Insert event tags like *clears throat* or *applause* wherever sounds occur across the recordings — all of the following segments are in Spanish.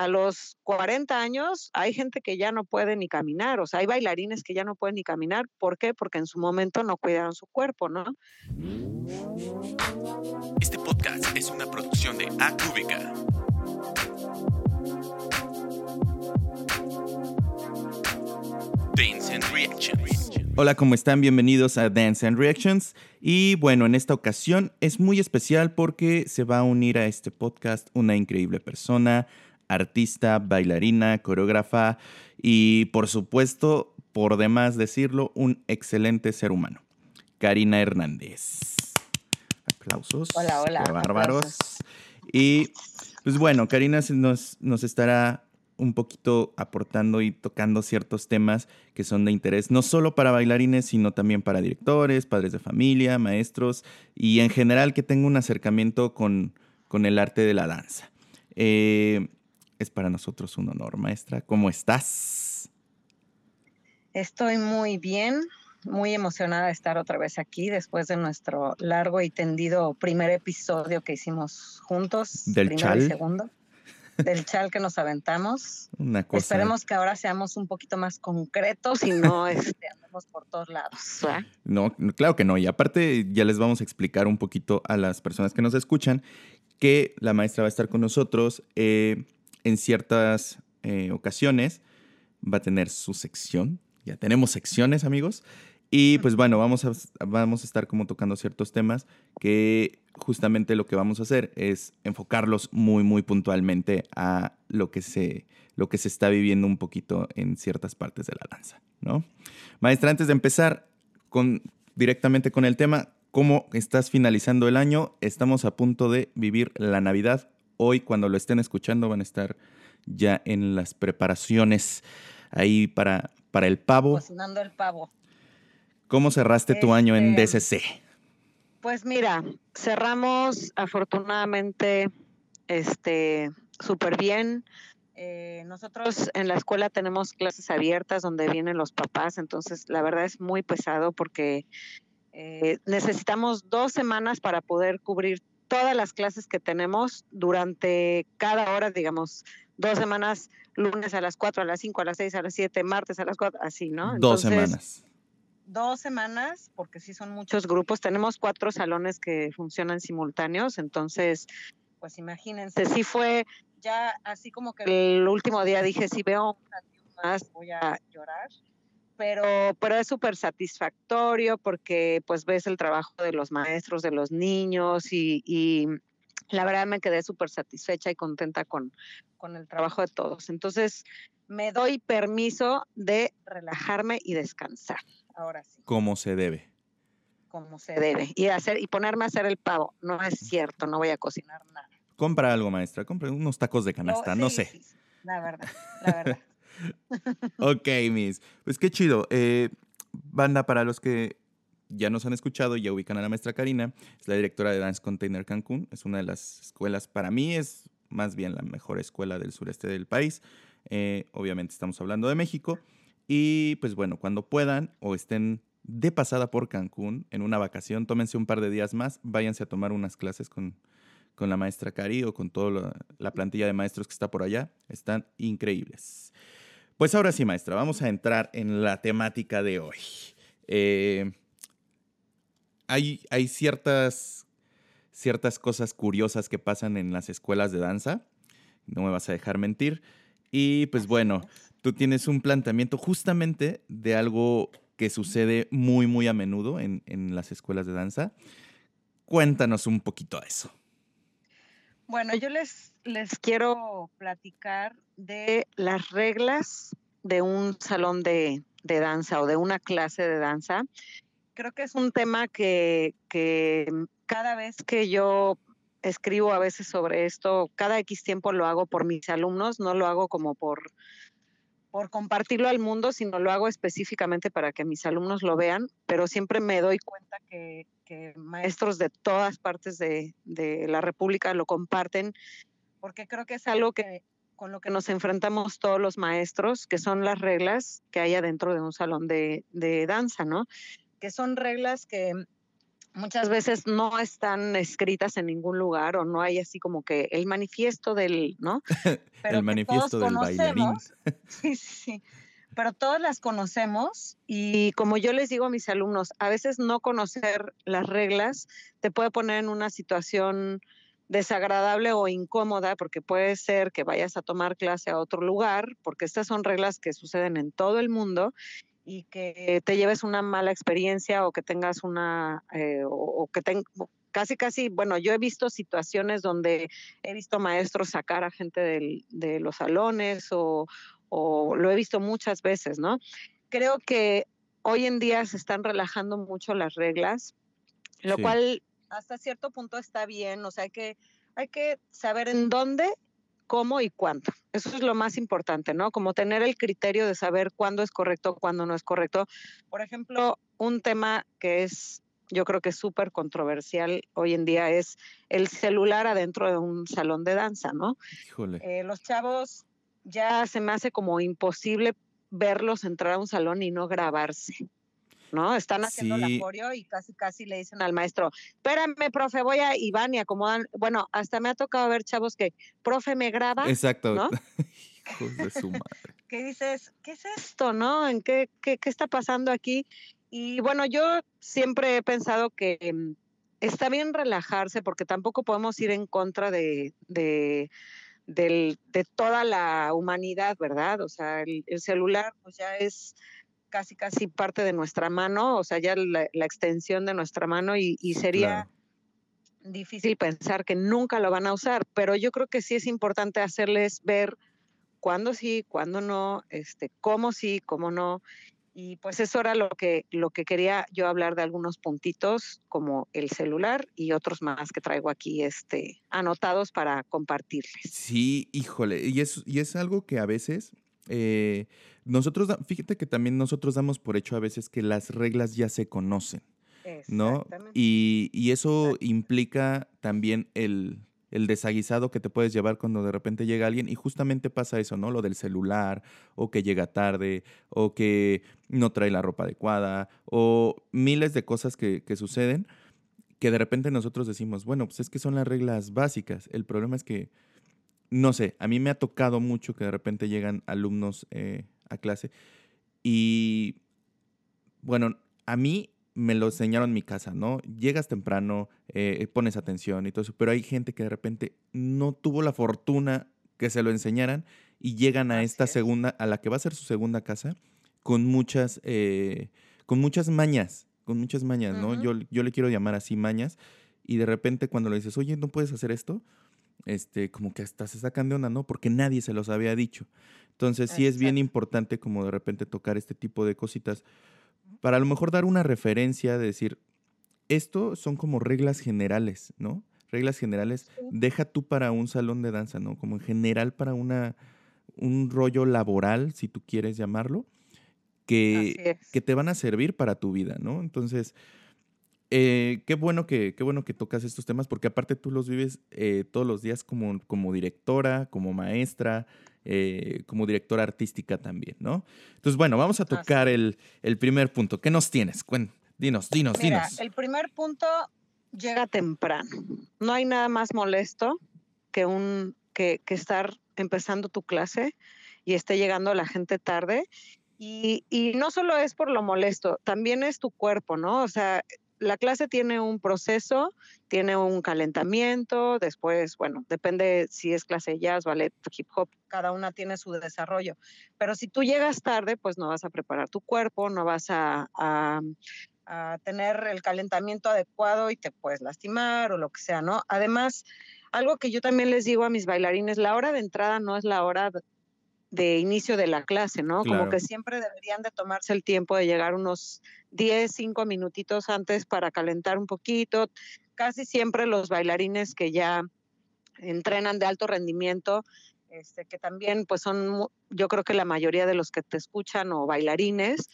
a los 40 años hay gente que ya no puede ni caminar, o sea, hay bailarines que ya no pueden ni caminar. ¿Por qué? Porque en su momento no cuidaron su cuerpo, ¿no? Este podcast es una producción de Acúbica. Dance and Reactions. Hola, ¿cómo están? Bienvenidos a Dance and Reactions. Y bueno, en esta ocasión es muy especial porque se va a unir a este podcast una increíble persona, artista, bailarina, coreógrafa y por supuesto, por demás decirlo, un excelente ser humano. Karina Hernández. Aplausos. Hola, hola. Qué bárbaros. Y pues bueno, Karina nos, nos estará un poquito aportando y tocando ciertos temas que son de interés, no solo para bailarines, sino también para directores, padres de familia, maestros y en general que tenga un acercamiento con, con el arte de la danza. Eh, es para nosotros un honor, maestra. ¿Cómo estás? Estoy muy bien, muy emocionada de estar otra vez aquí después de nuestro largo y tendido primer episodio que hicimos juntos. Del chal. Y segundo. Del chal que nos aventamos. *laughs* Una cosa. Esperemos que ahora seamos un poquito más concretos y no *laughs* este, andemos por todos lados. ¿verdad? No, claro que no. Y aparte ya les vamos a explicar un poquito a las personas que nos escuchan que la maestra va a estar con nosotros eh, en ciertas eh, ocasiones. Va a tener su sección. Ya tenemos secciones, amigos. Y pues bueno, vamos a, vamos a estar como tocando ciertos temas que justamente lo que vamos a hacer es enfocarlos muy, muy puntualmente a lo que se, lo que se está viviendo un poquito en ciertas partes de la danza, ¿no? Maestra, antes de empezar con, directamente con el tema, ¿cómo estás finalizando el año? Estamos a punto de vivir la Navidad. Hoy, cuando lo estén escuchando, van a estar ya en las preparaciones ahí para, para el pavo. Cocinando el pavo. ¿Cómo cerraste tu año en Este, DCC? Pues mira, cerramos afortunadamente este súper bien. Eh, nosotros en la escuela tenemos clases abiertas donde vienen los papás, entonces la verdad es muy pesado porque eh, necesitamos dos semanas para poder cubrir todas las clases que tenemos durante cada hora, digamos, dos semanas, lunes a las 4, a las 5, a las 6, a las 7, martes a las 4, así, ¿no? Dos semanas. dos semanas, porque sí son muchos grupos. Tenemos cuatro salones que funcionan simultáneos, entonces, pues imagínense, sí fue ya así como que el último día dije, si veo un más voy a llorar, pero, pero es súper satisfactorio porque pues ves el trabajo de los maestros, de los niños y, y la verdad me quedé súper satisfecha y contenta con, con el trabajo de todos. Entonces, me doy permiso de relajarme y descansar ahora sí, Como se debe. como se debe. Y hacer y ponerme a hacer el pavo. No es cierto, no voy a cocinar nada. Compra algo, maestra. Compra unos tacos de canasta, no sí, sé. sí, la verdad, la verdad. *laughs* Ok, Miss. Pues qué chido. Eh, banda, para los que ya nos han escuchado y ya ubican a la maestra Karina, es la directora de Dance Container Cancún. Es una de las escuelas, para mí es más bien la mejor escuela del sureste del país. Eh, obviamente estamos hablando de México. Y pues bueno, cuando puedan o estén de pasada por Cancún en una vacación, tómense un par de días más, váyanse a tomar unas clases con, con la maestra Cari o con toda la, la plantilla de maestros que está por allá. Están increíbles. Pues ahora sí, maestra, vamos a entrar en la temática de hoy. Eh, hay, hay ciertas, ciertas cosas curiosas que pasan en las escuelas de danza, no me vas a dejar mentir. Y pues bueno, tú tienes un planteamiento justamente de algo que sucede muy, muy a menudo en, en las escuelas de danza. Cuéntanos un poquito de eso. Bueno, yo les, les quiero platicar de las reglas de un salón de, de danza o de una clase de danza. Creo que es un tema que, que cada vez que yo escribo a veces sobre esto, cada X tiempo lo hago por mis alumnos, no lo hago como por, por compartirlo al mundo, sino lo hago específicamente para que mis alumnos lo vean, pero siempre me doy cuenta que, que maestros de todas partes de, de, la República lo comparten, porque creo que es algo que con lo que nos enfrentamos todos los maestros, que son las reglas que hay adentro de un salón de, de danza, ¿no? Que son reglas que muchas veces no están escritas en ningún lugar o no hay así como que el manifiesto del, ¿no? *laughs* Pero el manifiesto del bailarín. *laughs* Sí, sí, pero todas las conocemos y como yo les digo a mis alumnos, a veces no conocer las reglas te puede poner en una situación desagradable o incómoda porque puede ser que vayas a tomar clase a otro lugar, porque estas son reglas que suceden en todo el mundo y que te lleves una mala experiencia o que tengas una, eh, o, que tengas casi, casi, bueno, yo he visto situaciones donde he visto maestros sacar a gente de los salones o, o, lo he visto muchas veces, ¿no? Creo que hoy en día se están relajando mucho las reglas, lo cual hasta cierto punto está bien, o sea, hay que, hay que saber en dónde cómo y cuándo. Eso es lo más importante, ¿no? Como tener el criterio de saber cuándo es correcto, cuándo no es correcto. Por ejemplo, un tema que es, yo creo que es súper controversial hoy en día es el celular adentro de un salón de danza, ¿no? Híjole. Eh, los chavos ya se me hace como imposible verlos entrar a un salón y no grabarse. ¿No? Están haciendo el la y casi casi le dicen al maestro, espérame, profe, voy a Iván y acomodan. Bueno, hasta me ha tocado ver chavos que, profe, me graba. Exacto. ¿no? *laughs* Hijos de su madre. *laughs* ¿Qué dices? ¿Qué es esto, no? ¿En qué, qué, qué está pasando aquí? Y bueno, yo siempre he pensado que mm, está bien relajarse porque tampoco podemos ir en contra de, de, de toda la humanidad, ¿verdad? O sea, el, el celular pues ya es casi, casi parte de nuestra mano, o sea, ya la, extensión de nuestra mano y, sería difícil pensar que nunca lo van a usar, pero yo creo que sí es importante hacerles ver cuándo sí, cuándo no, este, cómo sí, cómo no. Y pues eso era lo que, lo que quería yo hablar de algunos puntitos como el celular y otros más que traigo aquí este, anotados para compartirles. Sí, híjole, y es, y es algo que a veces eh, nosotros, fíjate que también nosotros damos por hecho a veces que las reglas ya se conocen, ¿no? Y, y eso implica también el, el desaguisado que te puedes llevar cuando de repente llega alguien y justamente pasa eso, ¿no? Lo del celular o que llega tarde o que no trae la ropa adecuada o miles de cosas que, que suceden que de repente nosotros decimos, bueno, pues es que son las reglas básicas. El problema es que no sé, a mí me ha tocado mucho que de repente llegan alumnos eh, a clase y, bueno, a mí me lo enseñaron en mi casa, ¿no? Llegas temprano, eh, pones atención y todo eso, pero hay gente que de repente no tuvo la fortuna que se lo enseñaran y llegan a esta segunda, a la que va a ser su segunda casa, con muchas, eh, con muchas mañas, con muchas mañas, ¿no? yo, yo le quiero llamar así mañas, y de repente cuando le dices, oye, ¿no puedes hacer esto? Este, como que hasta se sacan de onda, ¿no? Porque nadie se los había dicho. Entonces sí es bien importante como de repente tocar este tipo de cositas para a lo mejor dar una referencia de decir, esto son como reglas generales, ¿no? Reglas generales, deja tú para un salón de danza, ¿no? Como en general para una, un rollo laboral, si tú quieres llamarlo, que, que te van a servir para tu vida, ¿no? Entonces, eh, qué, bueno que, qué bueno que tocas estos temas, porque aparte tú los vives eh, todos los días como, como directora, como maestra, eh, como directora artística también, ¿no? Entonces, bueno, vamos a tocar el, primer punto. ¿Qué nos tienes? dinos, dinos, Mira, dinos. El primer punto llega temprano. No hay nada más molesto que, un, que, que estar empezando tu clase y esté llegando la gente tarde. Y, y, no solo es por lo molesto, también es tu cuerpo, ¿no? O sea, la clase tiene un proceso, tiene un calentamiento, después, bueno, depende si es clase jazz, ballet, hip hop, cada una tiene su desarrollo. Pero si tú llegas tarde, pues no vas a preparar tu cuerpo, no vas a, tener el calentamiento adecuado y te puedes lastimar o lo que sea, ¿no? Además, algo que yo también les digo a mis bailarines, la hora de entrada no es la hora de inicio de la clase, ¿no? Como que siempre deberían de tomarse el tiempo de llegar unos 10, 5 minutitos antes para calentar un poquito. Casi siempre los bailarines que ya entrenan de alto rendimiento, este, que también pues son, yo creo que la mayoría de los que te escuchan o bailarines,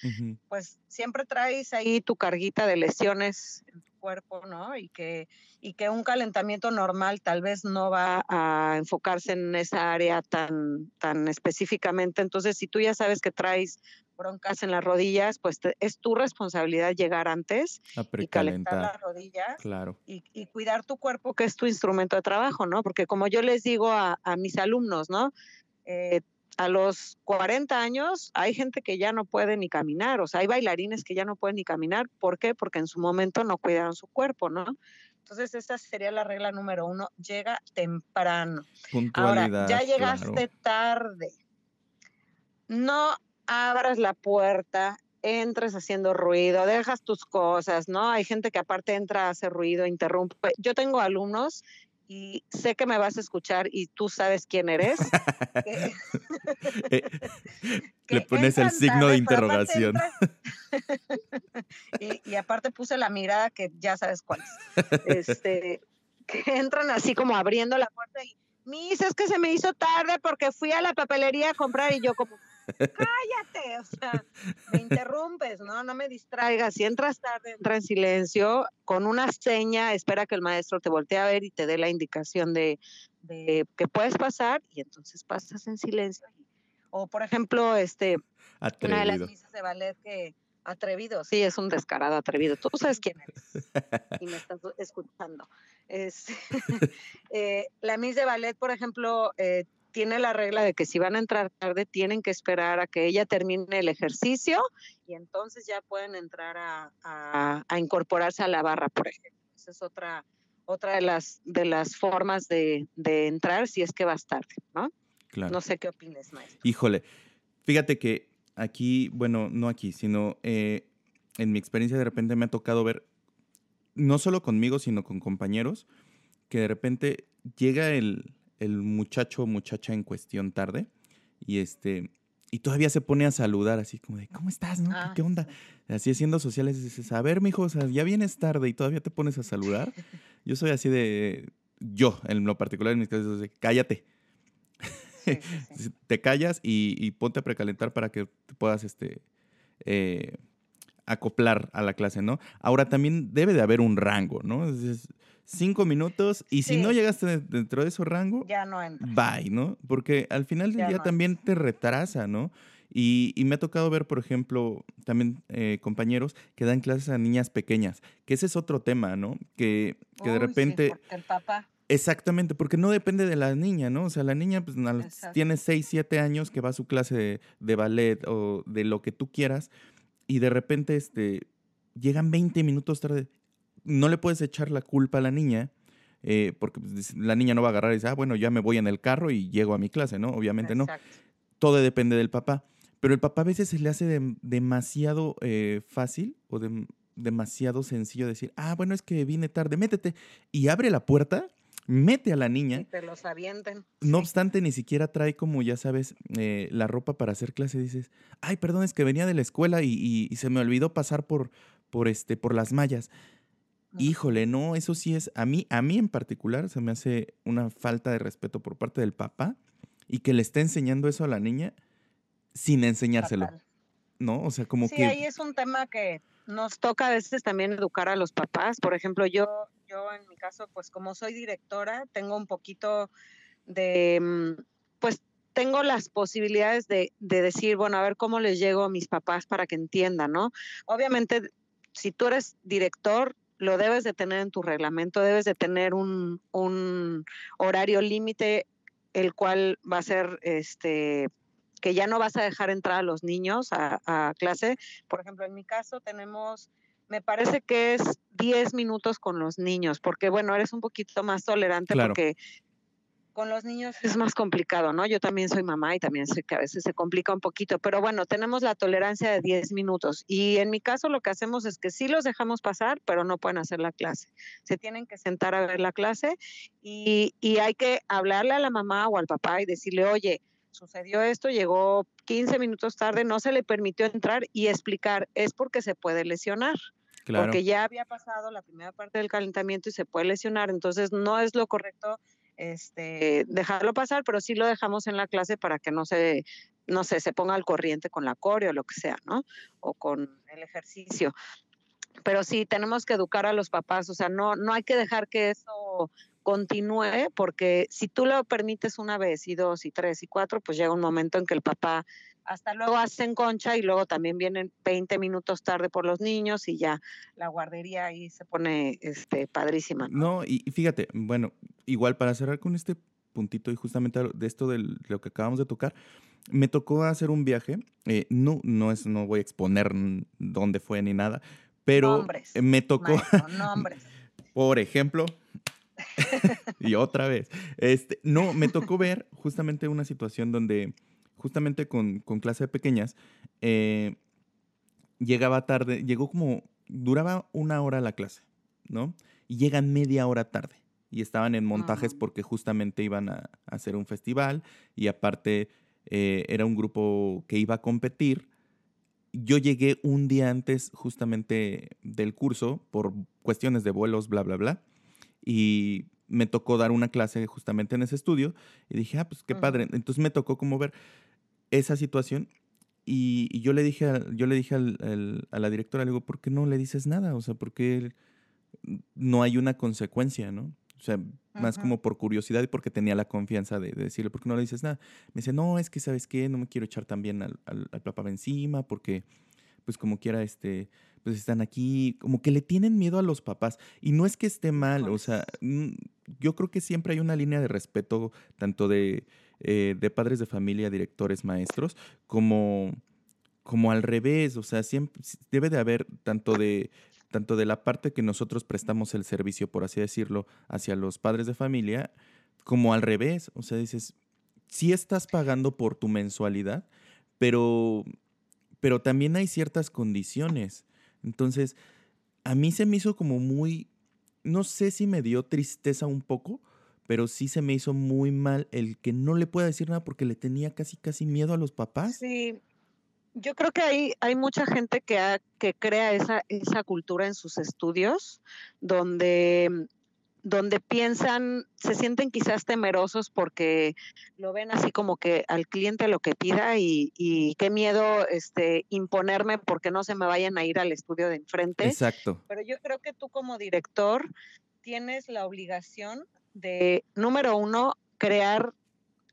pues siempre traes ahí tu carguita de lesiones en tu cuerpo, ¿no? Y que, y que un calentamiento normal tal vez no va a enfocarse en esa área tan, tan específicamente. Entonces, si tú ya sabes que traes broncas en las rodillas, pues es tu responsabilidad llegar antes y calentar las rodillas claro. y, y, cuidar tu cuerpo, que es tu instrumento de trabajo, ¿no? Porque como yo les digo a, a mis alumnos, ¿no? Eh, a los 40 años hay gente que ya no puede ni caminar, o sea, hay bailarines que ya no pueden ni caminar. ¿Por qué? Porque en su momento no cuidaron su cuerpo, ¿no? Entonces, esta sería la regla número uno, llega temprano. Ahora, ya llegaste tarde. No abras la puerta, entres haciendo ruido, dejas tus cosas, ¿no? Hay gente que aparte entra, hace ruido, interrumpe. Yo tengo alumnos y sé que me vas a escuchar y tú sabes quién eres. *laughs* Eh, *laughs* le pones el signo de interrogación. *laughs* y, y, aparte puse la mirada que ya sabes cuál es. Este, que entran así como abriendo la puerta y, Mis, es que se me hizo tarde porque fui a la papelería a comprar y yo como, cállate, o sea, me interrumpes, ¿no? No me distraigas. Si entras tarde, entra en silencio, con una seña, espera que el maestro te voltee a ver y te dé la indicación de, de que puedes pasar y entonces pasas en silencio. O, por ejemplo, este, una de las misas de ballet que atrevido, sí, es un descarado atrevido. Tú sabes quién eres *laughs* y me estás escuchando. Es, *laughs* eh, la Miss de Ballet, por ejemplo, eh, tiene la regla de que si van a entrar tarde, tienen que esperar a que ella termine el ejercicio y entonces ya pueden entrar a, incorporarse a la barra, por ejemplo. Esa es otra, otra de, las, de las formas de, entrar si es que vas tarde, ¿no? Claro. No sé qué opines, maestro. Híjole, fíjate que aquí, bueno, no aquí, sino eh, en mi experiencia de repente me ha tocado ver, no solo conmigo, sino con compañeros, que de repente llega el, el muchacho o muchacha en cuestión tarde y este y todavía se pone a saludar así como de ¿cómo estás? ¿no? ¿Qué, ah, onda? Así haciendo sociales dices, a ver, mijo, o sea, ya vienes tarde y todavía te pones a saludar. *laughs* Yo soy así de yo, en lo particular en mis casos, de cállate. *laughs* te callas y, ponte a precalentar para que te puedas este eh, acoplar a la clase, ¿no? Ahora también debe de haber un rango, ¿no? Es, cinco minutos y si no llegaste dentro de ese rango, ya no entra. Bye, ¿no? Porque al final del día también te retrasa, ¿no? Y, y, me ha tocado ver, por ejemplo, también eh, compañeros que dan clases a niñas pequeñas, que ese es otro tema, ¿no? Que, que de repente... el papá. Exactamente, porque no depende de la niña, ¿no? O sea, la niña pues, tiene 6, 7 años que va a su clase de, de, ballet o de lo que tú quieras y de repente este, llegan 20 minutos tarde no le puedes echar la culpa a la niña, eh, porque pues, la niña no va a agarrar y dice, ah, bueno, ya me voy en el carro y llego a mi clase, ¿no? Obviamente no. Todo depende del papá. Pero el papá a veces se le hace demasiado eh, fácil o demasiado sencillo decir, ah, bueno, es que vine tarde, métete. Y abre la puerta, mete a la niña. Y te los avienten. No obstante, ni siquiera trae como, ya sabes, eh, la ropa para hacer clase. Dices, ay, perdón, es que venía de la escuela y, y se me olvidó pasar por, por, este, por las mallas. Híjole, no, eso sí es, a mí, a mí en particular se me hace una falta de respeto por parte del papá y que le esté enseñando eso a la niña sin enseñárselo. ¿No? O sea, como que... Sí, ahí es un tema que nos toca a veces también educar a los papás. Por ejemplo, yo, yo en mi caso, pues como soy directora, tengo un poquito de, mm, pues tengo las posibilidades de, de decir, bueno, a ver cómo les llego a mis papás para que entiendan, ¿no? Obviamente, si tú eres director, lo debes de tener en tu reglamento, debes de tener un, horario límite, el cual va a ser este que ya no vas a dejar entrar a los niños a, clase. Por ejemplo, en mi caso tenemos, me parece que es 10 minutos con los niños, porque bueno, eres un poquito más tolerante porque con los niños es más complicado, ¿no? Yo también soy mamá y también sé que a veces se complica un poquito, pero bueno, tenemos la tolerancia de 10 minutos y en mi caso lo que hacemos es que sí los dejamos pasar, pero no pueden hacer la clase. Se tienen que sentar a ver la clase y, y hay que hablarle a la mamá o al papá y decirle, oye, sucedió esto, llegó 15 minutos tarde, no se le permitió entrar y explicar, es porque se puede lesionar. Porque ya había pasado la primera parte del calentamiento y se puede lesionar, entonces no es lo correcto este, dejarlo pasar, pero sí lo dejamos en la clase para que no se, no sé, se ponga al corriente con la coreo o lo que sea, ¿no? O con el ejercicio. pero sí, tenemos que educar a los papás, o sea, no, no hay que dejar que eso continúe, porque si tú lo permites una vez y dos y tres y cuatro, pues llega un momento en que el papá hasta luego hacen concha y luego también vienen 20 minutos tarde por los niños y ya la guardería ahí se pone este, padrísima. No, y, fíjate, bueno, igual para cerrar con este puntito y justamente de esto de lo que acabamos de tocar, me tocó hacer un viaje, eh, no, no, es, no voy a exponer dónde fue ni nada, pero me tocó, *laughs* por ejemplo, *laughs* y otra vez, este, no, me tocó ver justamente una situación donde justamente con, clase de pequeñas, eh, llegaba tarde, llegó como, duraba una hora la clase, ¿no? Y llegan media hora tarde. Y estaban en montajes porque justamente iban a, hacer un festival y aparte eh, era un grupo que iba a competir. Yo llegué un día antes justamente del curso por cuestiones de vuelos, bla, bla, bla. Y me tocó dar una clase justamente en ese estudio y dije, ah, pues qué padre. Entonces me tocó como ver esa situación y, yo le dije, a, yo le dije al, a la directora, le digo, ¿por qué no le dices nada? O sea, ¿por qué no hay una consecuencia, no? O sea, más como por curiosidad y porque tenía la confianza de, decirle, ¿por qué no le dices nada? Me dice, no, es que, ¿sabes qué? No me quiero echar también al, al, al papá encima porque, pues como quiera, este, pues están aquí, como que le tienen miedo a los papás. Y no es que esté mal, o sea, yo creo que siempre hay una línea de respeto, tanto de eh, de padres de familia, directores, maestros, como, como al revés, o sea, siempre debe de haber tanto de tanto de la parte que nosotros prestamos el servicio, por así decirlo, hacia los padres de familia, como al revés, o sea, dices, sí estás pagando por tu mensualidad, pero, pero también hay ciertas condiciones. Entonces, a mí se me hizo como muy, no sé si me dio tristeza un poco, pero sí se me hizo muy mal el que no le pueda decir nada porque le tenía casi, casi miedo a los papás. Sí, yo creo que hay, hay mucha gente que, que crea esa, esa cultura en sus estudios, donde, donde piensan, se sienten quizás temerosos porque lo ven así como que al cliente lo que pida y, y qué miedo este, imponerme porque no se me vayan a ir al estudio de enfrente. Exacto. Pero yo creo que tú como director tienes la obligación de, número uno, crear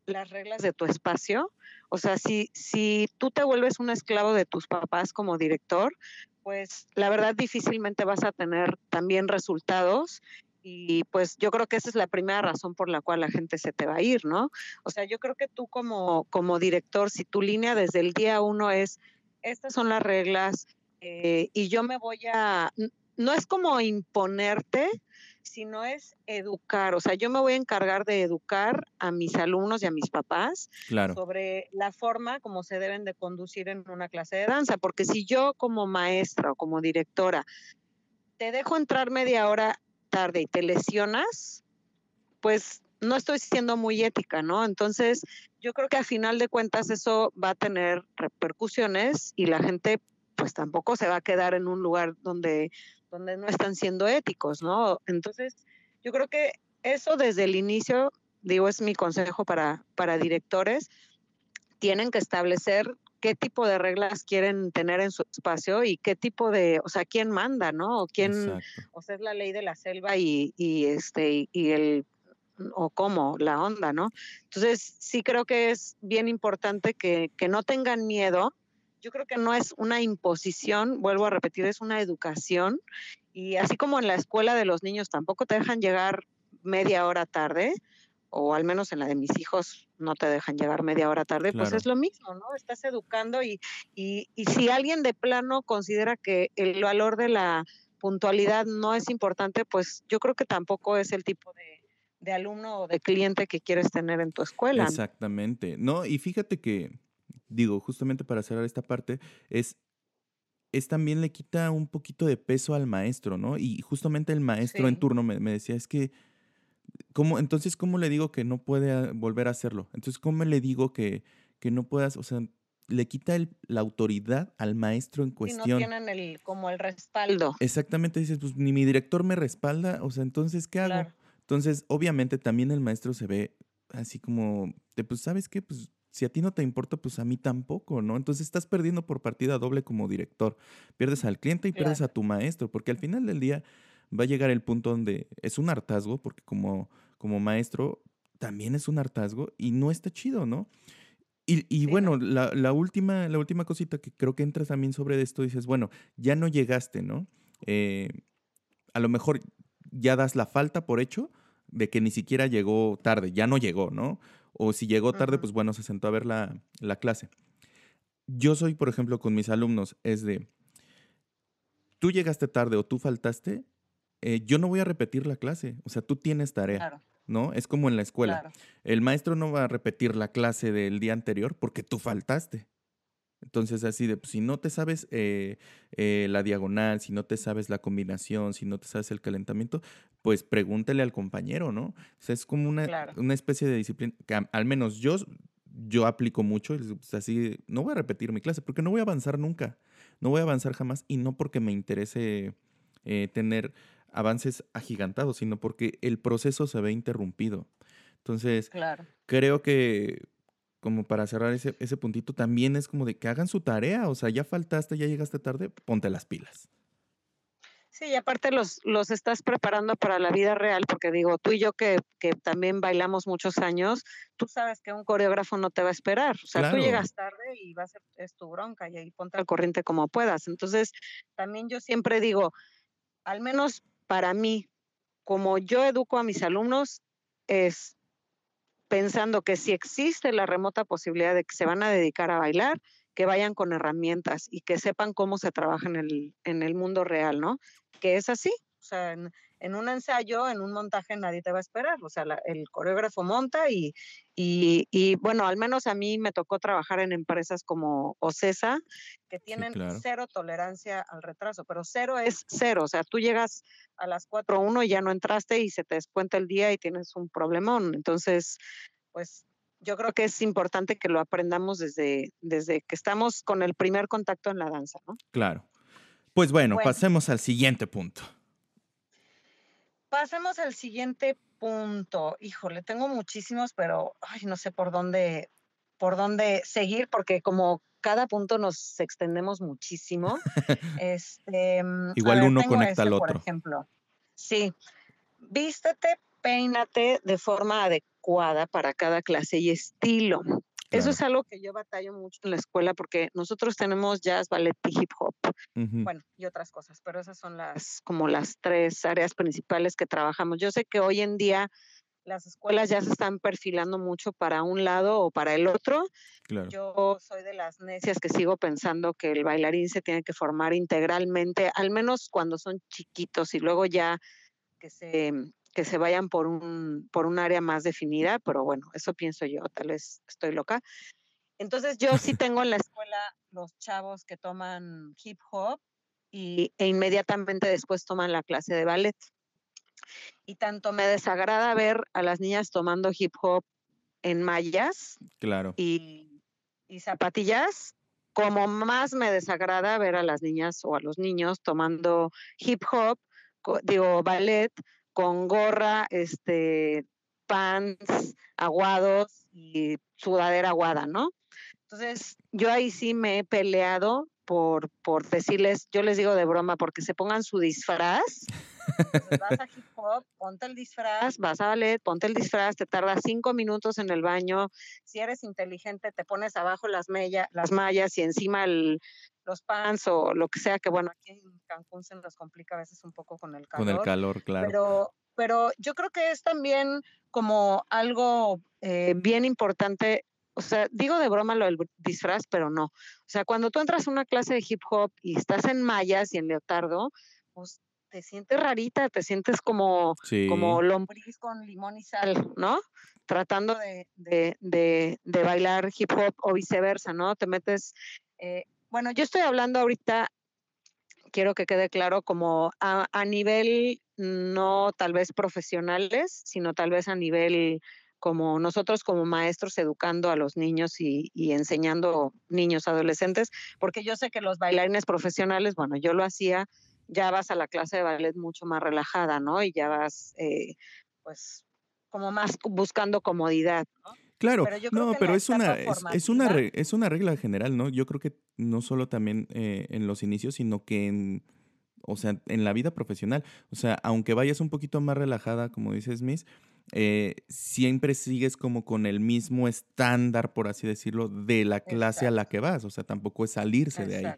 las reglas de tu espacio. O sea, si, si tú te vuelves un esclavo de tus papás como director, pues la verdad difícilmente vas a tener también resultados y pues yo creo que esa es la primera razón por la cual la gente se te va a ir, ¿no? O sea, yo creo que tú como, como director, si tu línea desde el día uno es, estas son las reglas eh, y yo me voy a, no es como imponerte, sino es educar. O sea, yo me voy a encargar de educar a mis alumnos y a mis papás sobre la forma como se deben de conducir en una clase de danza. Porque si yo como maestra o como directora te dejo entrar media hora tarde y te lesionas, pues no estoy siendo muy ética, ¿no? Entonces, yo creo que a final de cuentas eso va a tener repercusiones y la gente pues tampoco se va a quedar en un lugar donde donde no están siendo éticos, ¿no? Entonces, yo creo que eso desde el inicio, digo, es mi consejo para, para directores, tienen que establecer qué tipo de reglas quieren tener en su espacio y qué tipo de, o sea, quién manda, ¿no? O quién, o sea, es la ley de la selva y, y este, y el o cómo, la onda, ¿no? Entonces, sí creo que es bien importante que, que no tengan miedo yo creo que no es una imposición, vuelvo a repetir, es una educación. Y así como en la escuela de los niños tampoco te dejan llegar media hora tarde, o al menos en la de mis hijos no te dejan llegar media hora tarde, pues es lo mismo, ¿no? Estás educando y, y, y si alguien de plano considera que el valor de la puntualidad no es importante, pues yo creo que tampoco es el tipo de, de alumno o de cliente que quieres tener en tu escuela. Exactamente. No, y fíjate que digo, justamente para cerrar esta parte, es, es también le quita un poquito de peso al maestro, ¿no? Y justamente el maestro en turno me, decía, es que, ¿cómo, entonces, ¿cómo le digo que no puede volver a hacerlo? Entonces, ¿cómo le digo que, que no puedas, o sea, le quita el, la autoridad al maestro en cuestión. Y no tienen el, como el respaldo. Exactamente, dices, pues ni mi director me respalda, o sea, entonces, ¿qué hago? Entonces, obviamente también el maestro se ve así como, de, pues, ¿sabes qué? Pues si a ti no te importa, pues a mí tampoco, ¿no? Entonces estás perdiendo por partida doble como director. Pierdes al cliente y pierdes a tu maestro, porque al final del día va a llegar el punto donde es un hartazgo, porque como, como maestro también es un hartazgo y no está chido, ¿no? Y, bueno, la, última, la última cosita que creo que entras también sobre esto, dices, bueno, ya no llegaste, ¿no? Eh, a lo mejor ya das la falta por hecho de que ni siquiera llegó tarde, ya no llegó, ¿no? O si llegó tarde, pues bueno, se sentó a ver la, clase. Yo soy, por ejemplo, con mis alumnos, es de, tú llegaste tarde o tú faltaste, eh, yo no voy a repetir la clase, o sea, tú tienes tarea. Claro. ¿no? Es como en la escuela. El maestro no va a repetir la clase del día anterior porque tú faltaste. Entonces, así de, pues, si no te sabes eh, eh, la diagonal, si no te sabes la combinación, si no te sabes el calentamiento, pues pregúntale al compañero, ¿no? O sea, es como una, una especie de disciplina que al menos yo, yo aplico mucho, pues, así, no voy a repetir mi clase porque no voy a avanzar nunca, no voy a avanzar jamás y no porque me interese eh, tener avances agigantados, sino porque el proceso se ve interrumpido. Entonces, creo que como para cerrar ese, ese puntito, también es como de que hagan su tarea, o sea, ya faltaste, ya llegaste tarde, ponte las pilas. Sí, y aparte los, los estás preparando para la vida real, porque digo, tú y yo que, que, también bailamos muchos años, tú sabes que un coreógrafo no te va a esperar. O sea, tú llegas tarde y va a ser es tu bronca y ahí ponte al corriente como puedas. Entonces, también yo siempre digo, al menos para mí, como yo educo a mis alumnos, es pensando que si existe la remota posibilidad de que se van a dedicar a bailar, que vayan con herramientas y que sepan cómo se trabaja en el, en el mundo real, ¿no? Que es así. O sea, en un ensayo, en un montaje, nadie te va a esperar. O sea, el coreógrafo monta y, y, bueno, al menos a mí me tocó trabajar en empresas como OCESA, que tienen cero tolerancia al retraso, pero cero es cero. O sea, tú llegas a las 4.1 y ya no entraste y se te descuenta el día y tienes un problemón. Entonces, pues yo creo que es importante que lo aprendamos desde, desde que estamos con el primer contacto en la danza, ¿no? Claro. Pues bueno. pasemos al siguiente punto. Pasemos al siguiente punto. Híjole, tengo muchísimos, pero ay, no sé por dónde, por dónde seguir, porque como cada punto nos extendemos muchísimo. *laughs* este, mm, Igual uno conecta al este, otro. Por ejemplo, sí. Vístete, peínate de forma adecuada para cada clase y estilo. Eso es algo que yo batallo mucho en la escuela porque nosotros tenemos jazz, ballet y hip hop. Bueno, y otras cosas, pero esas son las como las tres áreas principales que trabajamos. Yo sé que hoy en día las escuelas ya se están perfilando mucho para un lado o para el otro. Yo soy de las necias que sigo pensando que el bailarín se tiene que formar integralmente, al menos cuando son chiquitos y luego ya que se que se vayan por un, por un área más definida, pero bueno, eso pienso yo, tal vez estoy loca. Entonces yo sí *laughs* tengo en la escuela los chavos que toman hip hop y, e inmediatamente después toman la clase de ballet. Y tanto me desagrada ver a las niñas tomando hip hop en mallas claro. y, y zapatillas, como más me desagrada ver a las niñas o a los niños tomando hip hop, digo, ballet, con gorra, este, pants aguados y sudadera aguada, ¿no? Entonces, yo ahí sí me he peleado por, por decirles, yo les digo de broma, porque se pongan su disfraz. Vas a *laughs* hip hop, ponte el disfraz, vas a ballet, ponte el disfraz, te tarda cinco minutos en el baño. Si eres inteligente, te pones abajo las, las mallas y encima el, los pants o lo que sea, que bueno, aquí en Cancún se nos complica a veces un poco con el calor. Con el calor, claro. Pero, pero yo creo que es también como algo eh, bien importante. O sea, digo de broma lo del disfraz, pero no. O sea, cuando tú entras a una clase de hip hop y estás en mallas y en leotardo, pues te sientes rarita, te sientes como, como lombriz con limón y sal, ¿no? Tratando de, de, de, de bailar hip hop o viceversa, ¿no? Te metes eh, bueno, yo estoy hablando ahorita, quiero que quede claro, como a, nivel no tal vez profesionales, sino tal vez a nivel como nosotros como maestros educando a los niños y, enseñando niños, adolescentes, porque yo sé que los bailarines profesionales, bueno, yo lo hacía, ya vas a la clase de ballet mucho más relajada, ¿no? Y ya vas, eh, pues, como más buscando comodidad, ¿no? Claro, Pero yo creo no, que pero es una, es, es una, re- es una regla general, ¿no? Yo creo que no solo también eh, en los inicios, sino que en, o sea, en la vida profesional. O sea, aunque vayas un poquito más relajada, como dices, Miss, eh, siempre sigues como con el mismo estándar, por así decirlo, de la clase a la que vas. O sea, tampoco es salirse de ahí.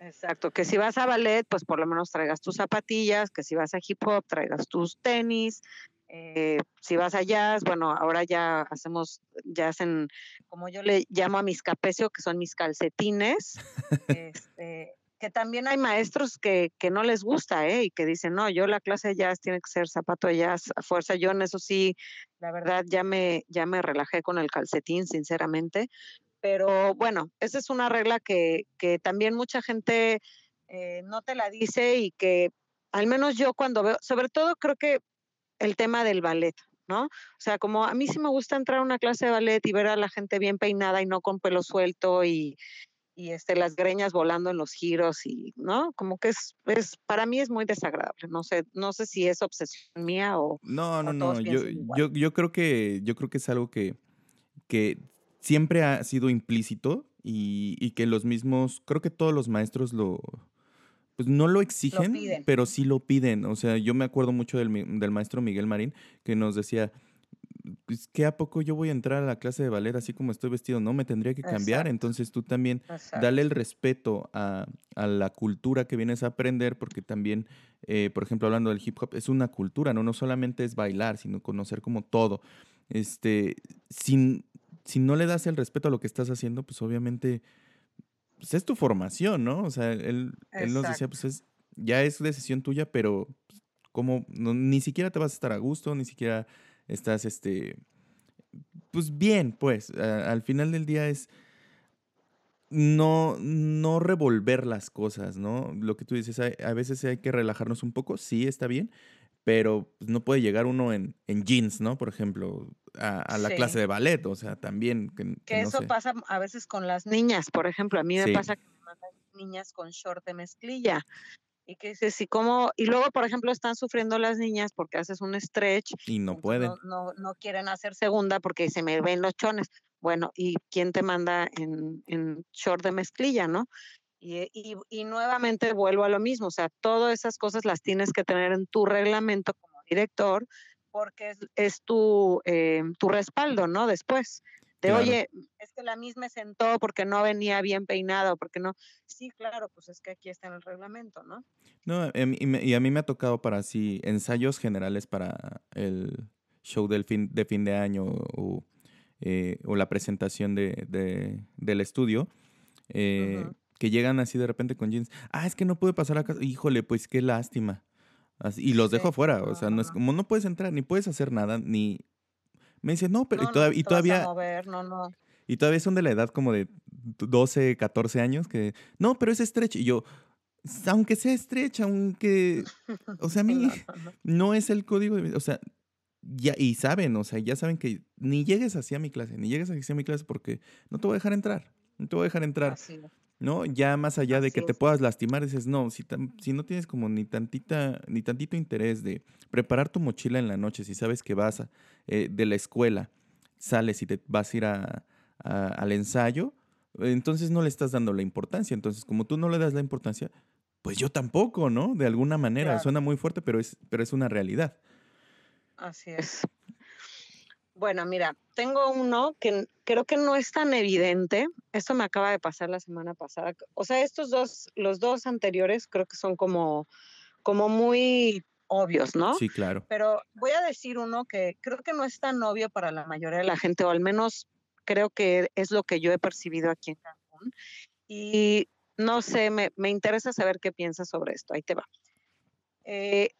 Exacto. Que si vas a ballet, pues por lo menos traigas tus zapatillas, que si vas a hip hop, traigas tus tenis, eh, si vas a jazz, bueno, ahora ya hacemos jazz en, como yo le llamo a mis capecio, que son mis calcetines, *laughs* este, que también hay maestros que, que no les gusta, ¿eh? Y que dicen, no, yo la clase de jazz tiene que ser zapato de jazz a fuerza. Yo en eso sí, la verdad, ya me, ya me relajé con el calcetín, sinceramente. Pero bueno, esa es una regla que, que también mucha gente eh, no te la dice y que al menos yo cuando veo, sobre todo creo que el tema del ballet, ¿no? O sea, como a mí sí me gusta entrar a una clase de ballet y ver a la gente bien peinada y no con pelo suelto y, y este, las greñas volando en los giros y, ¿no? Como que es, es, para mí es muy desagradable. No sé, no sé si es obsesión mía o, No, no, o no. Yo, yo, yo creo que yo creo que es algo que, que siempre ha sido implícito y, y que los mismos, creo que todos los maestros lo, pues no lo exigen, pero sí lo piden. O sea, yo me acuerdo mucho del, del maestro Miguel Marín que nos decía, pues que a poco yo voy a entrar a la clase de ballet así como estoy vestido, no me tendría que cambiar. Exacto. Entonces tú también Exacto. dale el respeto a, a la cultura que vienes a aprender, porque también, eh, por ejemplo, hablando del hip hop, es una cultura, ¿no? No solamente es bailar, sino conocer como todo. Este, sin, si no le das el respeto a lo que estás haciendo, pues obviamente, pues es tu formación, ¿no? O sea, él, él nos decía, pues es, ya es decisión tuya, pero pues, como no- ni siquiera te vas a estar a gusto, ni siquiera estás, este, pues bien, pues, a- al final del día es no, no revolver las cosas, ¿no? Lo que tú dices, hay- a veces hay que relajarnos un poco, sí, está bien, pero pues, no puede llegar uno en, en jeans, ¿no? Por ejemplo, a, a la Sí. clase de ballet, o sea, también que, Que que no eso sé. pasa a veces con las niñas, por ejemplo. A mí me Sí. pasa que me mandan niñas con short de mezclilla. Y que dices, ¿y cómo? Y luego, por ejemplo, están sufriendo las niñas porque haces un stretch. Y no pueden. No, no, no quieren hacer segunda porque se me ven los chones. Bueno, ¿y quién te manda en, en short de mezclilla, no? Y, y, y nuevamente vuelvo a lo mismo, o sea, todas esas cosas las tienes que tener en tu reglamento como director porque es, es tu, eh, tu respaldo, ¿no? Después. De, Claro. oye, es que la misma sentó porque no venía bien peinado, porque no. Sí, claro, pues es que aquí está en el reglamento, ¿no? No, y, me- y a mí me ha tocado para así ensayos generales para el show del fin, de fin de año o, eh, o la presentación de, de- del estudio, eh. Que llegan así de repente con jeans. Ah, es que no pude pasar acá. Híjole, pues qué lástima. Así- y los dejo Sí, afuera. O no, sea, no, no es no. como no puedes entrar, ni puedes hacer nada, ni... Me dice, no, pero No, y, todav- no y a todavía... mover, no, no. Y todavía son de la edad como de 12, 14 años que, no, pero es stretch. Y yo, aunque sea stretch, aunque, o sea, a *laughs* mí no, no, no. no es el código, de- o sea, ya, y saben, o sea, ya saben que ni llegues así a mi clase, ni llegues así a mi clase porque no te voy a dejar entrar, no te voy a dejar entrar, Así. ¿No? Ya más allá de que te puedas lastimar, dices, no, si, si no tienes como ni tantita, ni tantito interés de preparar tu mochila en la noche, si sabes que vas a- eh, de la escuela, sales y te vas a ir a- a- al ensayo, entonces no le estás dando la importancia. Entonces, como tú no le das la importancia, pues yo tampoco, ¿no? De alguna manera, Claro. suena muy fuerte, pero es, pero es una realidad. Así es. Bueno, mira, tengo uno que creo que no es tan evidente. Esto me acaba de pasar la semana pasada. O sea, estos dos, los dos anteriores creo que son como, como muy obvios, ¿no? Sí, claro. Pero voy a decir uno que creo que no es tan obvio para la mayoría de la gente, o al menos creo que es lo que yo he percibido aquí en Cancún. Y no sé, me, me interesa saber qué piensas sobre esto. Ahí te va. Eh,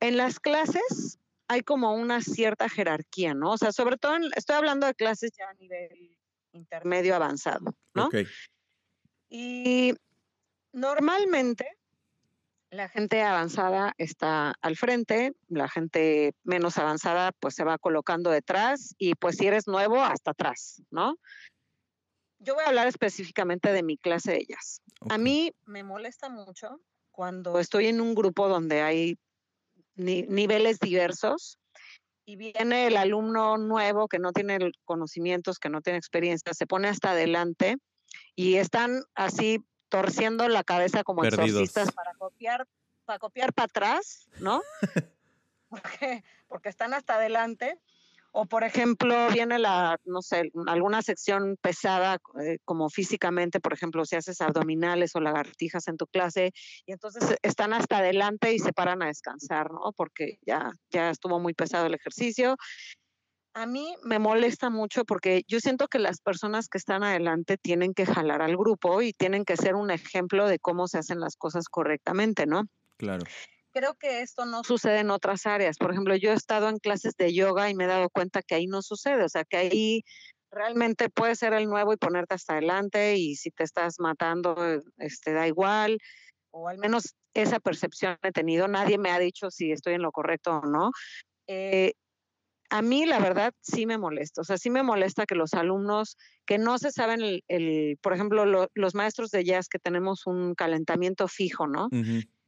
en las clases hay como una cierta jerarquía, ¿no? O sea, sobre todo, en- estoy hablando de clases ya a nivel intermedio avanzado, ¿no? Y normalmente la gente avanzada está al frente, la gente menos avanzada pues se va colocando detrás y pues si eres nuevo hasta atrás, ¿no? Yo voy a hablar específicamente de mi clase de ellas. A ok. mí me molesta mucho cuando estoy en un grupo donde hay ni- niveles diversos y viene el alumno nuevo que no tiene conocimientos, que no tiene experiencia, se pone hasta adelante y están así torciendo la cabeza como exorcistas para copiar, para copiar para atrás, ¿no? *laughs* porque, porque están hasta adelante o por ejemplo, viene la, no sé, alguna sección pesada eh, como físicamente, por ejemplo, si haces abdominales o lagartijas en tu clase, y entonces están hasta adelante y se paran a descansar, ¿no? Porque ya, ya estuvo muy pesado el ejercicio. A mí me molesta mucho porque yo siento que las personas que están adelante tienen que jalar al grupo y tienen que ser un ejemplo de cómo se hacen las cosas correctamente, ¿no? Claro creo que esto no sucede en otras áreas. Por ejemplo, yo he estado en clases de yoga y me he dado cuenta que ahí no sucede, o sea, que ahí realmente puedes ser el nuevo y ponerte hasta adelante y si te estás matando, este, da igual, o al menos esa percepción he tenido. Nadie me ha dicho si estoy en lo correcto o no. Eh, a mí, la verdad, sí me molesta. O sea, sí me molesta que los alumnos que no se saben, el, por ejemplo, los maestros de jazz que tenemos un calentamiento fijo, ¿no?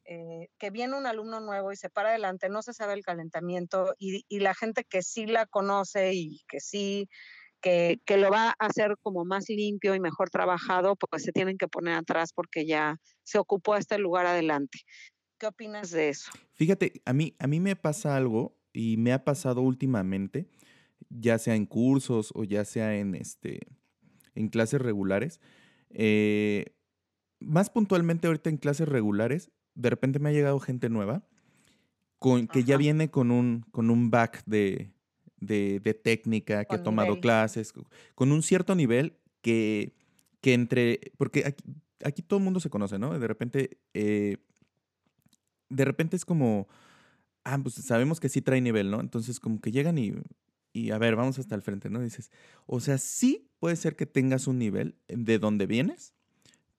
Eh, que viene un alumno nuevo y se para adelante, no se sabe el calentamiento y, la gente que sí la conoce y que sí, que, lo va a hacer como más limpio y mejor trabajado, pues se tienen que poner atrás porque ya se ocupó este lugar adelante. ¿Qué opinas de eso? Fíjate, a mí, a mí me pasa algo y me ha pasado últimamente, ya sea en cursos o ya sea en, este, en clases regulares. Eh, más puntualmente ahorita en clases regulares, de repente me ha llegado gente nueva con, que ya viene con un, con un back de, técnica, que ha tomado clases, con un cierto nivel que, que entre, porque aquí, aquí, todo el mundo se conoce, ¿no? De repente, eh, de repente es como, ah, pues sabemos que sí trae nivel, ¿no? Entonces como que llegan y, y a ver, vamos hasta el frente, ¿no? Dices, o sea, sí puede ser que tengas un nivel de donde vienes,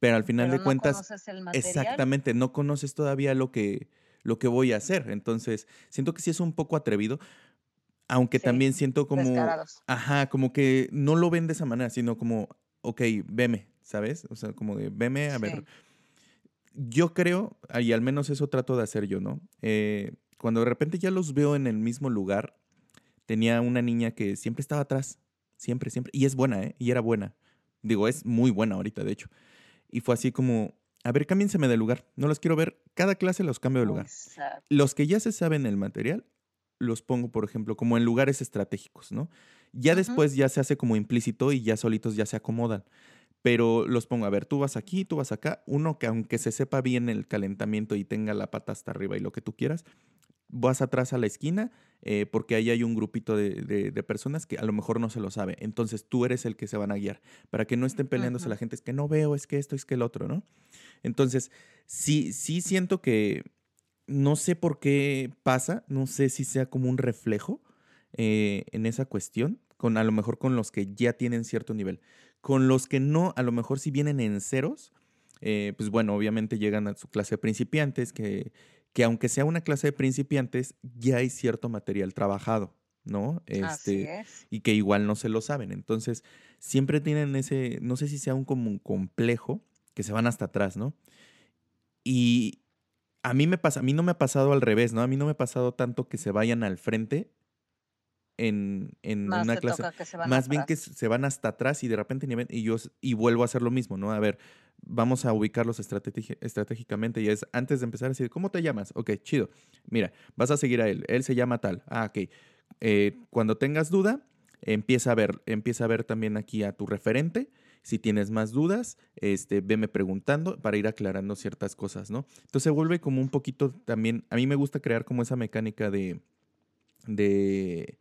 pero al final de cuentas, exactamente, no conoces todavía lo que, lo que voy a hacer. Entonces, siento que sí es un poco atrevido, aunque también siento como, ajá, como que no lo ven de esa manera, sino como, ok, veme, ¿sabes? O sea, como de, veme, a ver. Yo creo, y al menos eso trato de hacer yo, ¿no? Eh, cuando de repente ya los veo en el mismo lugar, tenía una niña que siempre estaba atrás, siempre, siempre, y es buena, ¿eh? Y era buena. Digo, es muy buena ahorita, de hecho. Y fue así como, a ver, cámbienseme de lugar. No los quiero ver. Cada clase los cambio de lugar. Los que ya se saben el material, los pongo, por ejemplo, como en lugares estratégicos, ¿no? Ya después ya se hace como implícito y ya solitos ya se acomodan. Pero los pongo, a ver, tú vas aquí, tú vas acá. Uno que aunque se sepa bien el calentamiento y tenga la pata hasta arriba y lo que tú quieras, vas atrás a la esquina eh, porque ahí hay un grupito de, personas que a lo mejor no se lo sabe. Entonces tú eres el que se van a guiar para que no estén peleándose la gente. Es que no veo, es que esto, es que el otro, ¿no? Entonces, sí, sí siento que no sé por qué pasa, no sé si sea como un reflejo eh, en esa cuestión, con a lo mejor con los que ya tienen cierto nivel. Con los que no, a lo mejor si vienen en ceros, eh, pues bueno, obviamente llegan a su clase de principiantes que que aunque sea una clase de principiantes, ya hay cierto material trabajado, ¿no? Este, Y que igual no se lo saben. Entonces, siempre tienen ese, no sé si sea un como un complejo, que se van hasta atrás, ¿no? Y a mí me pasa, a mí no me ha pasado al revés, ¿no? A mí no me ha pasado tanto que se vayan al frente en, una clase. Más bien que se van hasta atrás y de repente y yo y vuelvo a hacer lo mismo, ¿no? A ver, vamos a ubicarlos estratégicamente y es antes de empezar a decir, ¿cómo te llamas? Ok, chido. Mira, vas a seguir a él. Él se llama tal. Ah, ok. Eh, cuando tengas duda, empieza a ver, empieza a ver también aquí a tu referente. Si tienes más dudas, este, veme preguntando para ir aclarando ciertas cosas, ¿no? Entonces vuelve como un poquito también, a mí me gusta crear como esa mecánica de, de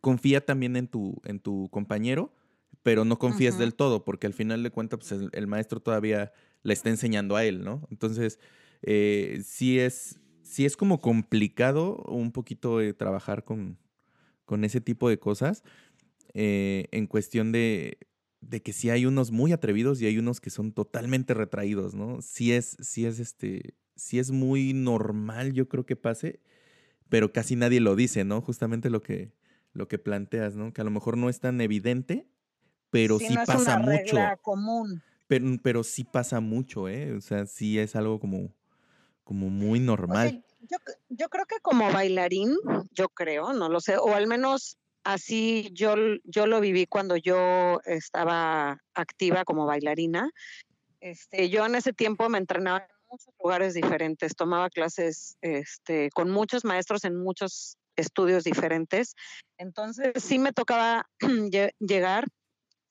confía también en tu, en tu compañero, pero no confías del todo, porque al final de cuentas pues, el, maestro todavía le está enseñando a él, ¿no? Entonces, eh, sí, es, sí es como complicado un poquito trabajar con, con ese tipo de cosas, eh, en cuestión de, de que sí hay unos muy atrevidos y hay unos que son totalmente retraídos, ¿no? Sí es, sí es este, sí es muy normal, yo creo que pase, pero casi nadie lo dice, ¿no? Justamente lo que, lo que planteas, ¿no? Que a lo mejor no es tan evidente, pero sí, pasa mucho. común. Pero, pero sí pasa mucho, ¿eh? O sea, sí es algo como, como muy normal. Yo, yo creo que como bailarín, yo creo, no lo sé, o al menos así yo, yo lo viví cuando yo estaba activa como bailarina. Este, yo en ese tiempo me entrenaba en muchos lugares diferentes, tomaba clases este, con muchos maestros en muchos estudios diferentes. Entonces sí me tocaba *clears throat* llegar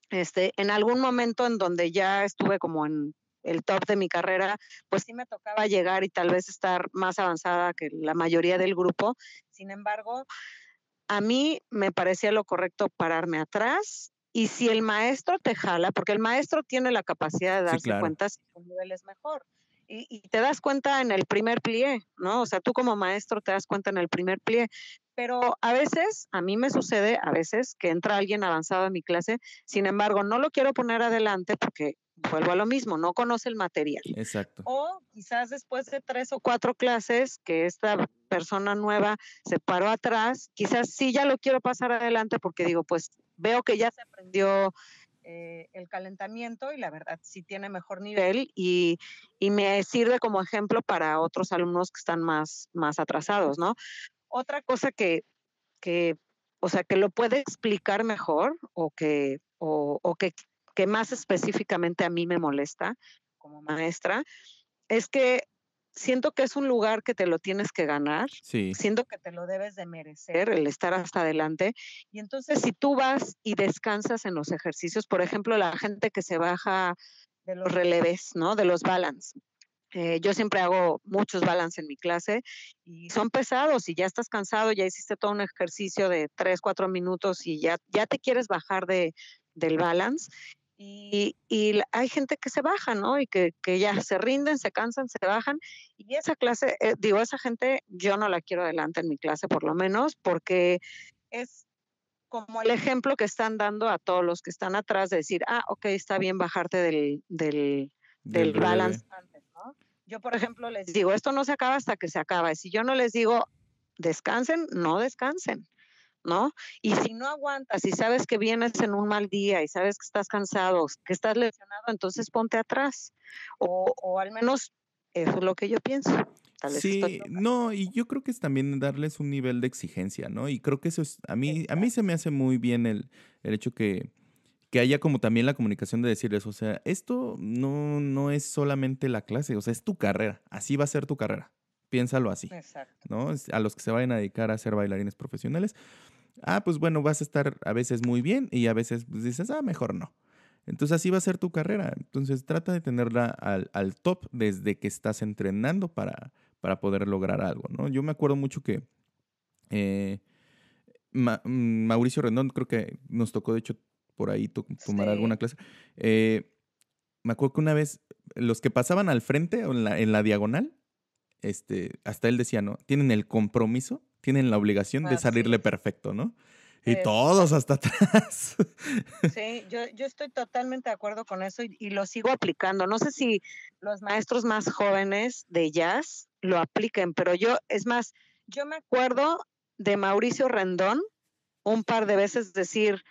este, en algún momento en donde ya estuve como en el top de mi carrera, pues sí me tocaba llegar y tal vez estar más avanzada que la mayoría del grupo. Sin embargo, a mí me parecía lo correcto pararme atrás y si el maestro te jala, porque el maestro tiene la capacidad de darse cuenta si tu nivel es mejor. Y, te das cuenta en el primer plie, ¿no? O sea, tú como maestro te das cuenta en el primer plie, pero a veces, a mí me sucede, a veces que entra alguien avanzado en mi clase, sin embargo, no lo quiero poner adelante porque vuelvo a lo mismo, no conoce el material. Exacto. O quizás después de tres o cuatro clases que esta persona nueva se paró atrás, quizás sí ya lo quiero pasar adelante porque digo, pues veo que ya se aprendió eh, el calentamiento y la verdad sí tiene mejor nivel y, y, me sirve como ejemplo para otros alumnos que están más, más atrasados, ¿no? Otra cosa que, que, o sea, que lo puede explicar mejor o que, o, o que que más específicamente a mí me molesta como maestra, es que siento que es un lugar que te lo tienes que ganar, siento que te lo debes de merecer, el estar hasta adelante. Y entonces si tú vas y descansas en los ejercicios, por ejemplo, la gente que se baja de los releves, ¿no? De los balance. Eh, yo siempre hago muchos balance en mi clase y son pesados y ya estás cansado, ya hiciste todo un ejercicio de tres, cuatro minutos y ya, ya te quieres bajar de, del balance y, hay gente que se baja, ¿no? Y que, ya se rinden, se cansan, se bajan. Y esa clase, eh, digo, esa gente yo no la quiero adelante en mi clase, por lo menos, porque es como el ejemplo que están dando a todos los que están atrás de decir, ah, ok, está bien bajarte del, del, del, balance antes, ¿no? Yo, por ejemplo, les digo, esto no se acaba hasta que se acaba. Y si yo no les digo, descansen, no descansen. ¿No? Y si no aguantas y sabes que vienes en un mal día y sabes que estás cansado, que estás lesionado, entonces ponte atrás. O, o al menos eso es lo que yo pienso. sí, no, y yo creo que es también darles un nivel de exigencia, ¿no? Y creo que eso es, a mí, a mí se me hace muy bien el, el hecho que, que haya como también la comunicación de decirles, o sea, esto no, no es solamente la clase, o sea, es tu carrera, así va a ser tu carrera. Piénsalo así, Exacto. ¿no? A los que se vayan a dedicar a ser bailarines profesionales, ah, pues bueno, vas a estar a veces muy bien y a veces pues, dices, ah, mejor no. Entonces así va a ser tu carrera. Entonces trata de tenerla al, al top desde que estás entrenando para, para poder lograr algo, ¿no? Yo me acuerdo mucho que eh, mm, Mauricio Rendón, creo que nos tocó de hecho por ahí tomar alguna clase. Eh, me acuerdo que una vez los que pasaban al frente o en la, en la diagonal, este, hasta él decía, ¿no? Tienen el compromiso tienen la obligación de salirle perfecto, ¿no? Y todos hasta *laughs* atrás. Sí, yo, estoy totalmente de acuerdo con eso y, lo sigo aplicando. No sé si los maestros más jóvenes de jazz lo apliquen, pero yo, es más, yo me acuerdo de Mauricio Rendón un par de veces decir,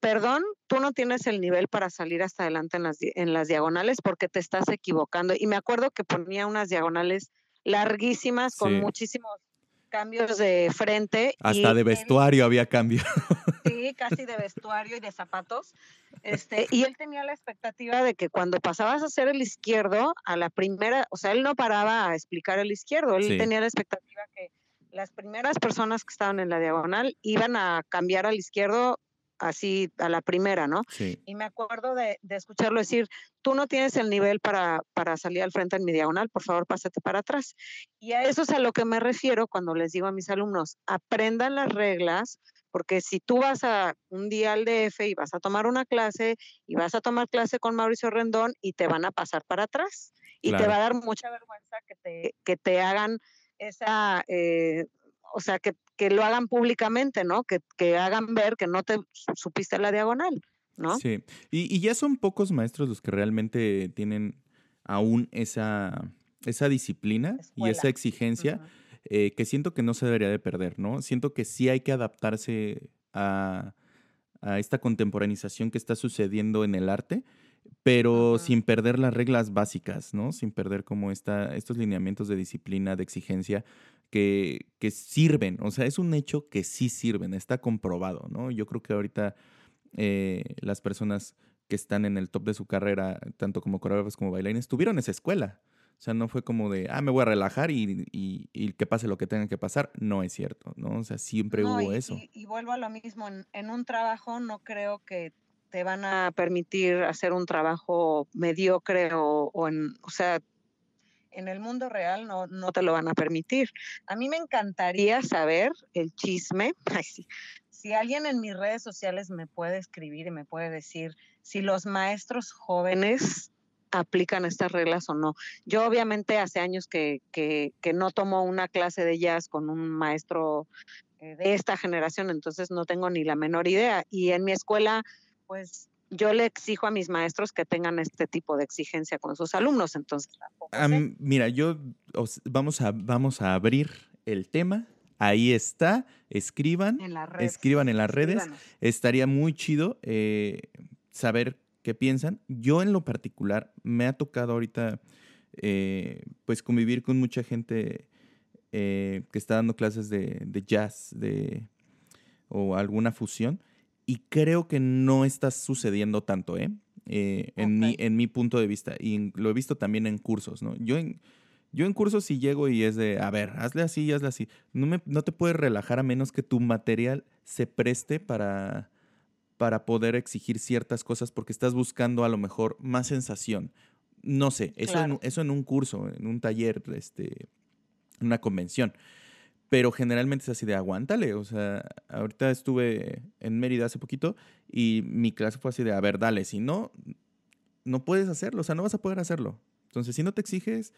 perdón, tú no tienes el nivel para salir hasta adelante en las, en las diagonales porque te estás equivocando. Y me acuerdo que ponía unas diagonales larguísimas con muchísimos cambios de frente. Hasta de vestuario había cambio. *laughs* Sí, casi de vestuario y de zapatos. Este, y él tenía la expectativa de que cuando pasabas a hacer el izquierdo, a la primera, o sea, él no paraba a explicar el izquierdo, él tenía la expectativa que las primeras personas que estaban en la diagonal iban a cambiar al izquierdo así a la primera, ¿no? Sí. Y me acuerdo de, escucharlo decir, tú no tienes el nivel para, para salir al frente en mi diagonal, por favor, pásate para atrás. Y a eso es a lo que me refiero cuando les digo a mis alumnos, aprendan las reglas, porque si tú vas a un día al DF y vas a tomar una clase y vas a tomar clase con Mauricio Rendón y te van a pasar para atrás y te va a dar mucha vergüenza que te, que te hagan esa, eh, o sea, que, que lo hagan públicamente, ¿no? Que, que, hagan ver que no te supiste la diagonal, ¿no? Sí, y, y, ya son pocos maestros los que realmente tienen aún esa, esa disciplina y esa exigencia eh, que siento que no se debería de perder, ¿no? Siento que sí hay que adaptarse a, a esta contemporaneización que está sucediendo en el arte, pero sin perder las reglas básicas, ¿no? Sin perder como esta, estos lineamientos de disciplina, de exigencia, que, que sirven. O sea, es un hecho que sí sirven, está comprobado, ¿no? Yo creo que ahorita eh, las personas que están en el top de su carrera, tanto como coreógrafos como bailarines, tuvieron esa escuela. O sea, no fue como de, ah, me voy a relajar y, y, que pase lo que tenga que pasar. No es cierto, ¿no? O sea, siempre hubo eso. Y, vuelvo a lo mismo, en, un trabajo no creo que te van a permitir hacer un trabajo mediocre o, o en, o sea, en el mundo real no, no te lo van a permitir. A mí me encantaría saber el chisme. *laughs* Ay, sí. Si alguien en mis redes sociales me puede escribir y me puede decir si los maestros jóvenes aplican estas reglas o no. Yo obviamente hace años que, que, no tomo una clase de jazz con un maestro eh, de esta generación, entonces no tengo ni la menor idea. Y en mi escuela, pues yo le exijo a mis maestros que tengan este tipo de exigencia con sus alumnos, entonces Mira, yo vamos a, vamos a abrir el tema. Ahí está, escriban, escriban en las redes. Estaría muy chido eh, saber qué piensan. Yo en lo particular me ha tocado ahorita eh, pues convivir con mucha gente eh, que está dando clases de, jazz de, o alguna fusión y creo que no está sucediendo tanto, ¿eh? eh en, mi, en mi punto de vista. Y lo he visto también en cursos, ¿no? Yo en, yo en cursos sí llego y es de, a ver, hazle así, hazle así. No, me, no te puedes relajar a menos que tu material se preste para, para poder exigir ciertas cosas porque estás buscando a lo mejor más sensación. No sé, eso, en, eso en un curso, en un taller, este, una convención. Pero generalmente es así de aguántale. O sea, ahorita estuve en Mérida hace poquito y mi clase fue así de, a ver, dale, si no, no puedes hacerlo, o sea, no vas a poder hacerlo. Entonces, si no te exiges,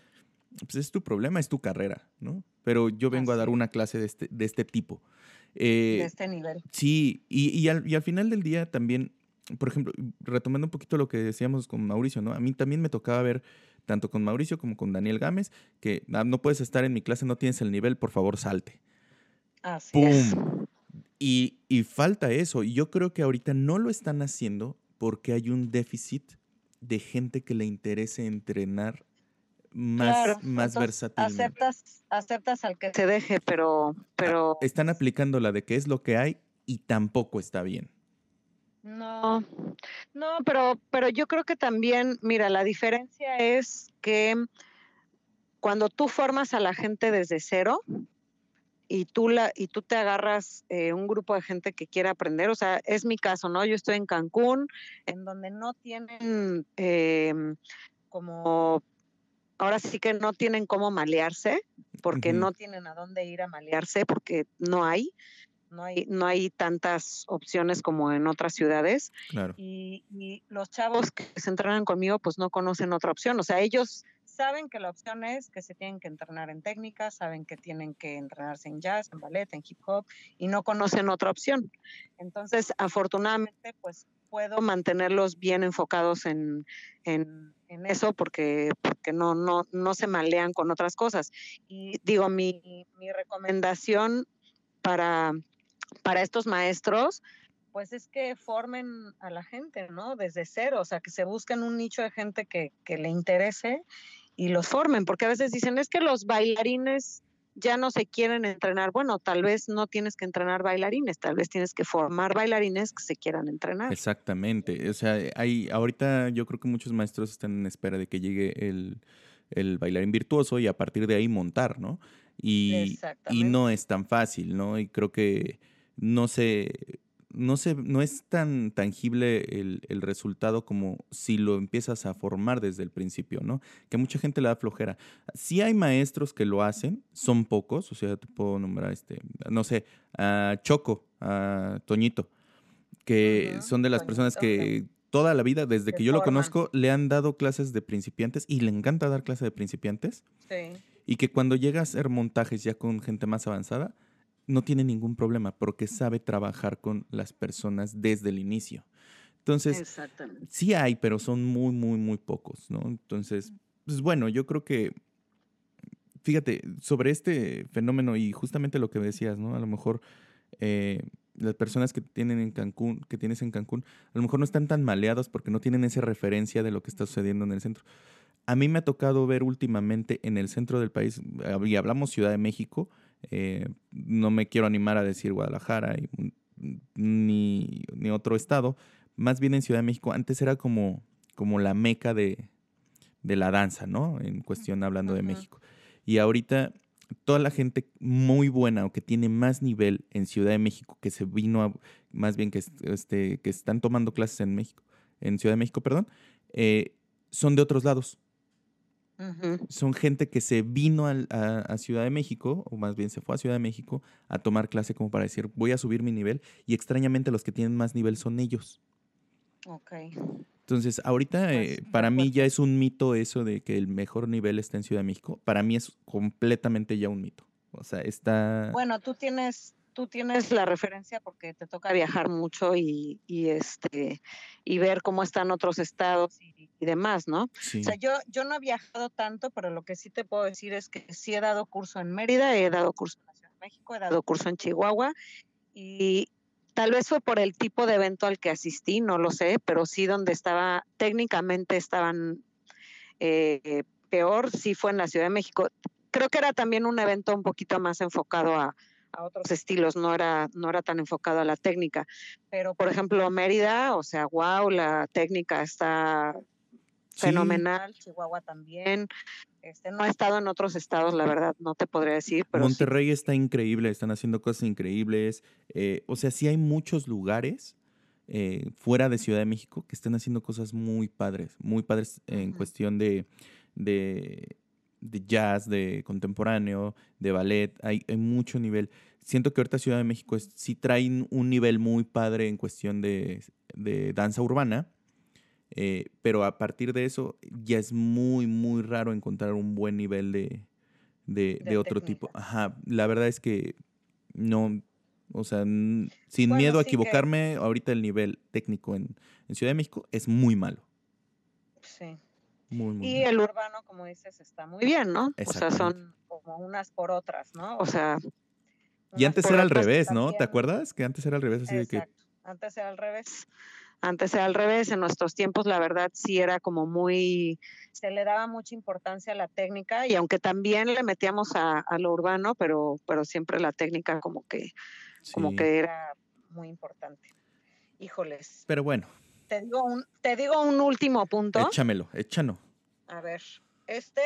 pues es tu problema, es tu carrera, ¿no? Pero yo vengo a dar una clase de este, de este tipo. Eh, de este nivel. Sí, y, al, y al final del día también, por ejemplo, retomando un poquito lo que decíamos con Mauricio, ¿no? A mí también me tocaba ver, tanto con Mauricio como con Daniel Gámez, que ah, no puedes estar en mi clase, no tienes el nivel, por favor, salte. Así ¡Pum! Y, y falta eso. Y yo creo que ahorita no lo están haciendo porque hay un déficit de gente que le interese entrenar más, más versátil. Aceptas, aceptas al que se deje, pero, pero. Están aplicando la de que es lo que hay y tampoco está bien. No, no, pero, pero yo creo que también, mira, la diferencia es que cuando tú formas a la gente desde cero y tú, la, y tú te agarras eh, un grupo de gente que quiere aprender, o sea, es mi caso, ¿no? Yo estoy en Cancún, en donde no tienen em, como ahora sí que no tienen cómo malearse, porque no tienen a dónde ir a malearse, porque no hay. No hay, no hay tantas opciones como en otras ciudades. Y, y, los chavos que se entrenan conmigo, pues no conocen otra opción. O sea, ellos saben que la opción es que se tienen que entrenar en técnica, saben que tienen que entrenarse en jazz, en ballet, en hip hop, y no conocen otra opción. Entonces, afortunadamente, pues puedo mantenerlos bien enfocados en, en en eso porque, porque no, no, no se malean con otras cosas. Y digo, mi, mi recomendación para, para estos maestros, pues es que formen a la gente, ¿no? Desde cero, o sea, que se busquen un nicho de gente que, que le interese y los formen, porque a veces dicen, es que los bailarines ya no se quieren entrenar. Bueno, tal vez no tienes que entrenar bailarines, tal vez tienes que formar bailarines que se quieran entrenar. Exactamente. O sea, hay, ahorita yo creo que muchos maestros están en espera de que llegue el, el bailarín virtuoso y a partir de ahí montar, ¿no? Y, y no es tan fácil, ¿no? Y creo que no se no, se, no es tan tangible el, resultado como si lo empiezas a formar desde el principio, ¿no? Que mucha gente le da flojera. Sí hay maestros que lo hacen, son pocos, o sea, te puedo nombrar, este, no sé, a Choco, a Toñito, que son de las personas que toda la vida, desde que yo lo conozco, le han dado clases de principiantes y le encanta dar clases de principiantes. Sí. Y que cuando llega a hacer montajes ya con gente más avanzada, no tiene ningún problema porque sabe trabajar con las personas desde el inicio. Entonces, sí hay, pero son muy, muy, muy pocos, ¿no? Entonces, pues bueno, yo creo que, fíjate, sobre este fenómeno y justamente lo que decías, ¿no? A lo mejor eh, las personas que tienen en Cancún, que tienes en Cancún, a lo mejor no están tan maleados porque no tienen esa referencia de lo que está sucediendo en el centro. A mí me ha tocado ver últimamente en el centro del país, y hablamos Ciudad de México, eh, no me quiero animar a decir Guadalajara ni, ni, otro estado, más bien en Ciudad de México, antes era como, como la meca de, de la danza, ¿no? En cuestión hablando de México. Y ahorita toda la gente muy buena o que tiene más nivel en Ciudad de México, que se vino a, más bien que, este, que están tomando clases en México, en Ciudad de México, perdón, eh, son de otros lados. Son gente que se vino a, Ciudad de México, o más bien se fue a Ciudad de México a tomar clase como para decir, voy a subir mi nivel, y extrañamente los que tienen más nivel son ellos. Ok. Entonces, ahorita pues, eh, para mí ya es un mito eso de que el mejor nivel está en Ciudad de México. Para mí es completamente ya un mito. O sea, está... Bueno, tú tienes, tú tienes la referencia porque te toca viajar mucho y, este, y ver cómo están otros estados y, demás, ¿no? O sea, yo, yo no he viajado tanto, pero lo que sí te puedo decir es que sí he dado curso en Mérida, he dado curso en la Ciudad de México, he dado curso en Chihuahua y, Tal vez fue por el tipo de evento al que asistí, no lo sé, pero sí donde estaba, técnicamente estaban eh, peor, sí fue en la Ciudad de México. Creo que era también un evento un poquito más enfocado a, otros estilos, no era, no era tan enfocado a la técnica. Pero, por ejemplo, Mérida, o sea, wow, la técnica está fenomenal, Chihuahua también. Este, no he estado en otros estados, la verdad, no te podría decir. Pero Monterrey está increíble, están haciendo cosas increíbles. Eh, o sea, sí hay muchos lugares eh, fuera de Ciudad de México que están haciendo cosas muy padres, muy padres en cuestión de, de, jazz, de contemporáneo, de ballet. Hay, hay, mucho nivel. Siento que ahorita Ciudad de México sí traen un nivel muy padre en cuestión de, de danza urbana eh, pero a partir de eso ya es muy, muy raro encontrar un buen nivel de, de, otro tipo. Ajá, la verdad es que no, o sea, sin miedo a equivocarme, ahorita el nivel técnico en, Ciudad de México es muy malo. Sí. Y el urbano, como dices, está muy bien, ¿no? O sea, son como unas por otras, ¿no? O sea... Y antes era al revés, ¿no? ¿Te acuerdas? Que antes era al revés, así de que... Antes era al revés. Antes era al revés, en nuestros tiempos la verdad sí era como muy, se le daba mucha importancia a la técnica y aunque también le metíamos a, lo urbano, pero, pero siempre la técnica como que, como que era muy importante. Híjoles. Pero bueno. Te digo un, te digo un último punto. Échamelo, échalo. A ver, este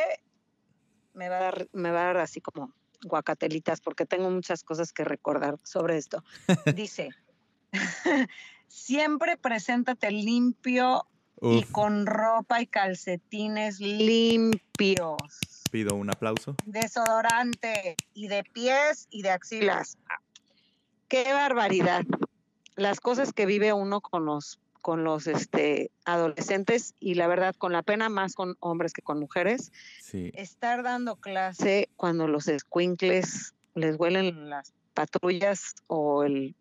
me va a dar, me va a dar así como guacatelitas porque tengo muchas cosas que recordar sobre esto. *laughs* Dice, *laughs* siempre preséntate limpio y con ropa y calcetines limpios. Pido un aplauso. Desodorante y de pies y de axilas. Qué barbaridad. Las cosas que vive uno con los con los este, adolescentes y la verdad con la pena más con hombres que con mujeres. Estar dando clase cuando los squinkles les huelen las patrullas o el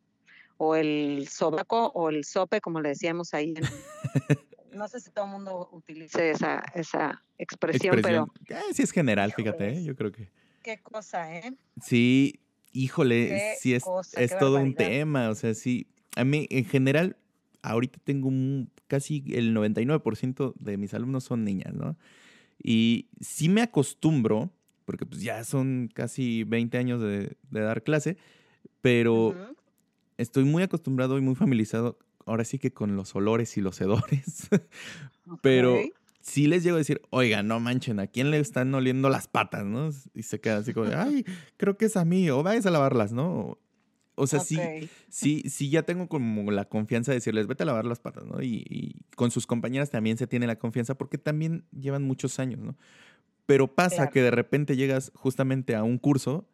o el sobaco o el sope, como le decíamos ahí. *laughs* no sé si todo el mundo utilice esa, esa expresión, pero... Eh, sí es general, fíjate, ¿eh? yo creo que... Qué cosa, ¿eh? Sí, híjole, sí es, es todo un tema, o sea, sí. A mí, en general, ahorita tengo un, casi el 99% de mis alumnos son niñas, ¿no? Y sí me acostumbro, porque pues ya son casi 20 años de, dar clase, pero estoy muy acostumbrado y muy familiarizado ahora sí que con los olores y los hedores. *laughs* Pero sí les llego a decir, oiga, no manchen, ¿a quién le están oliendo las patas, no? Y se queda así como, ay, creo que es a mí, o vayas a lavarlas, ¿no? O sea, sí, sí, sí, ya tengo como la confianza de decirles, vete a lavar las patas, ¿no? Y, con sus compañeras también se tiene la confianza porque también llevan muchos años, ¿no? Pero pasa que de repente llegas justamente a un curso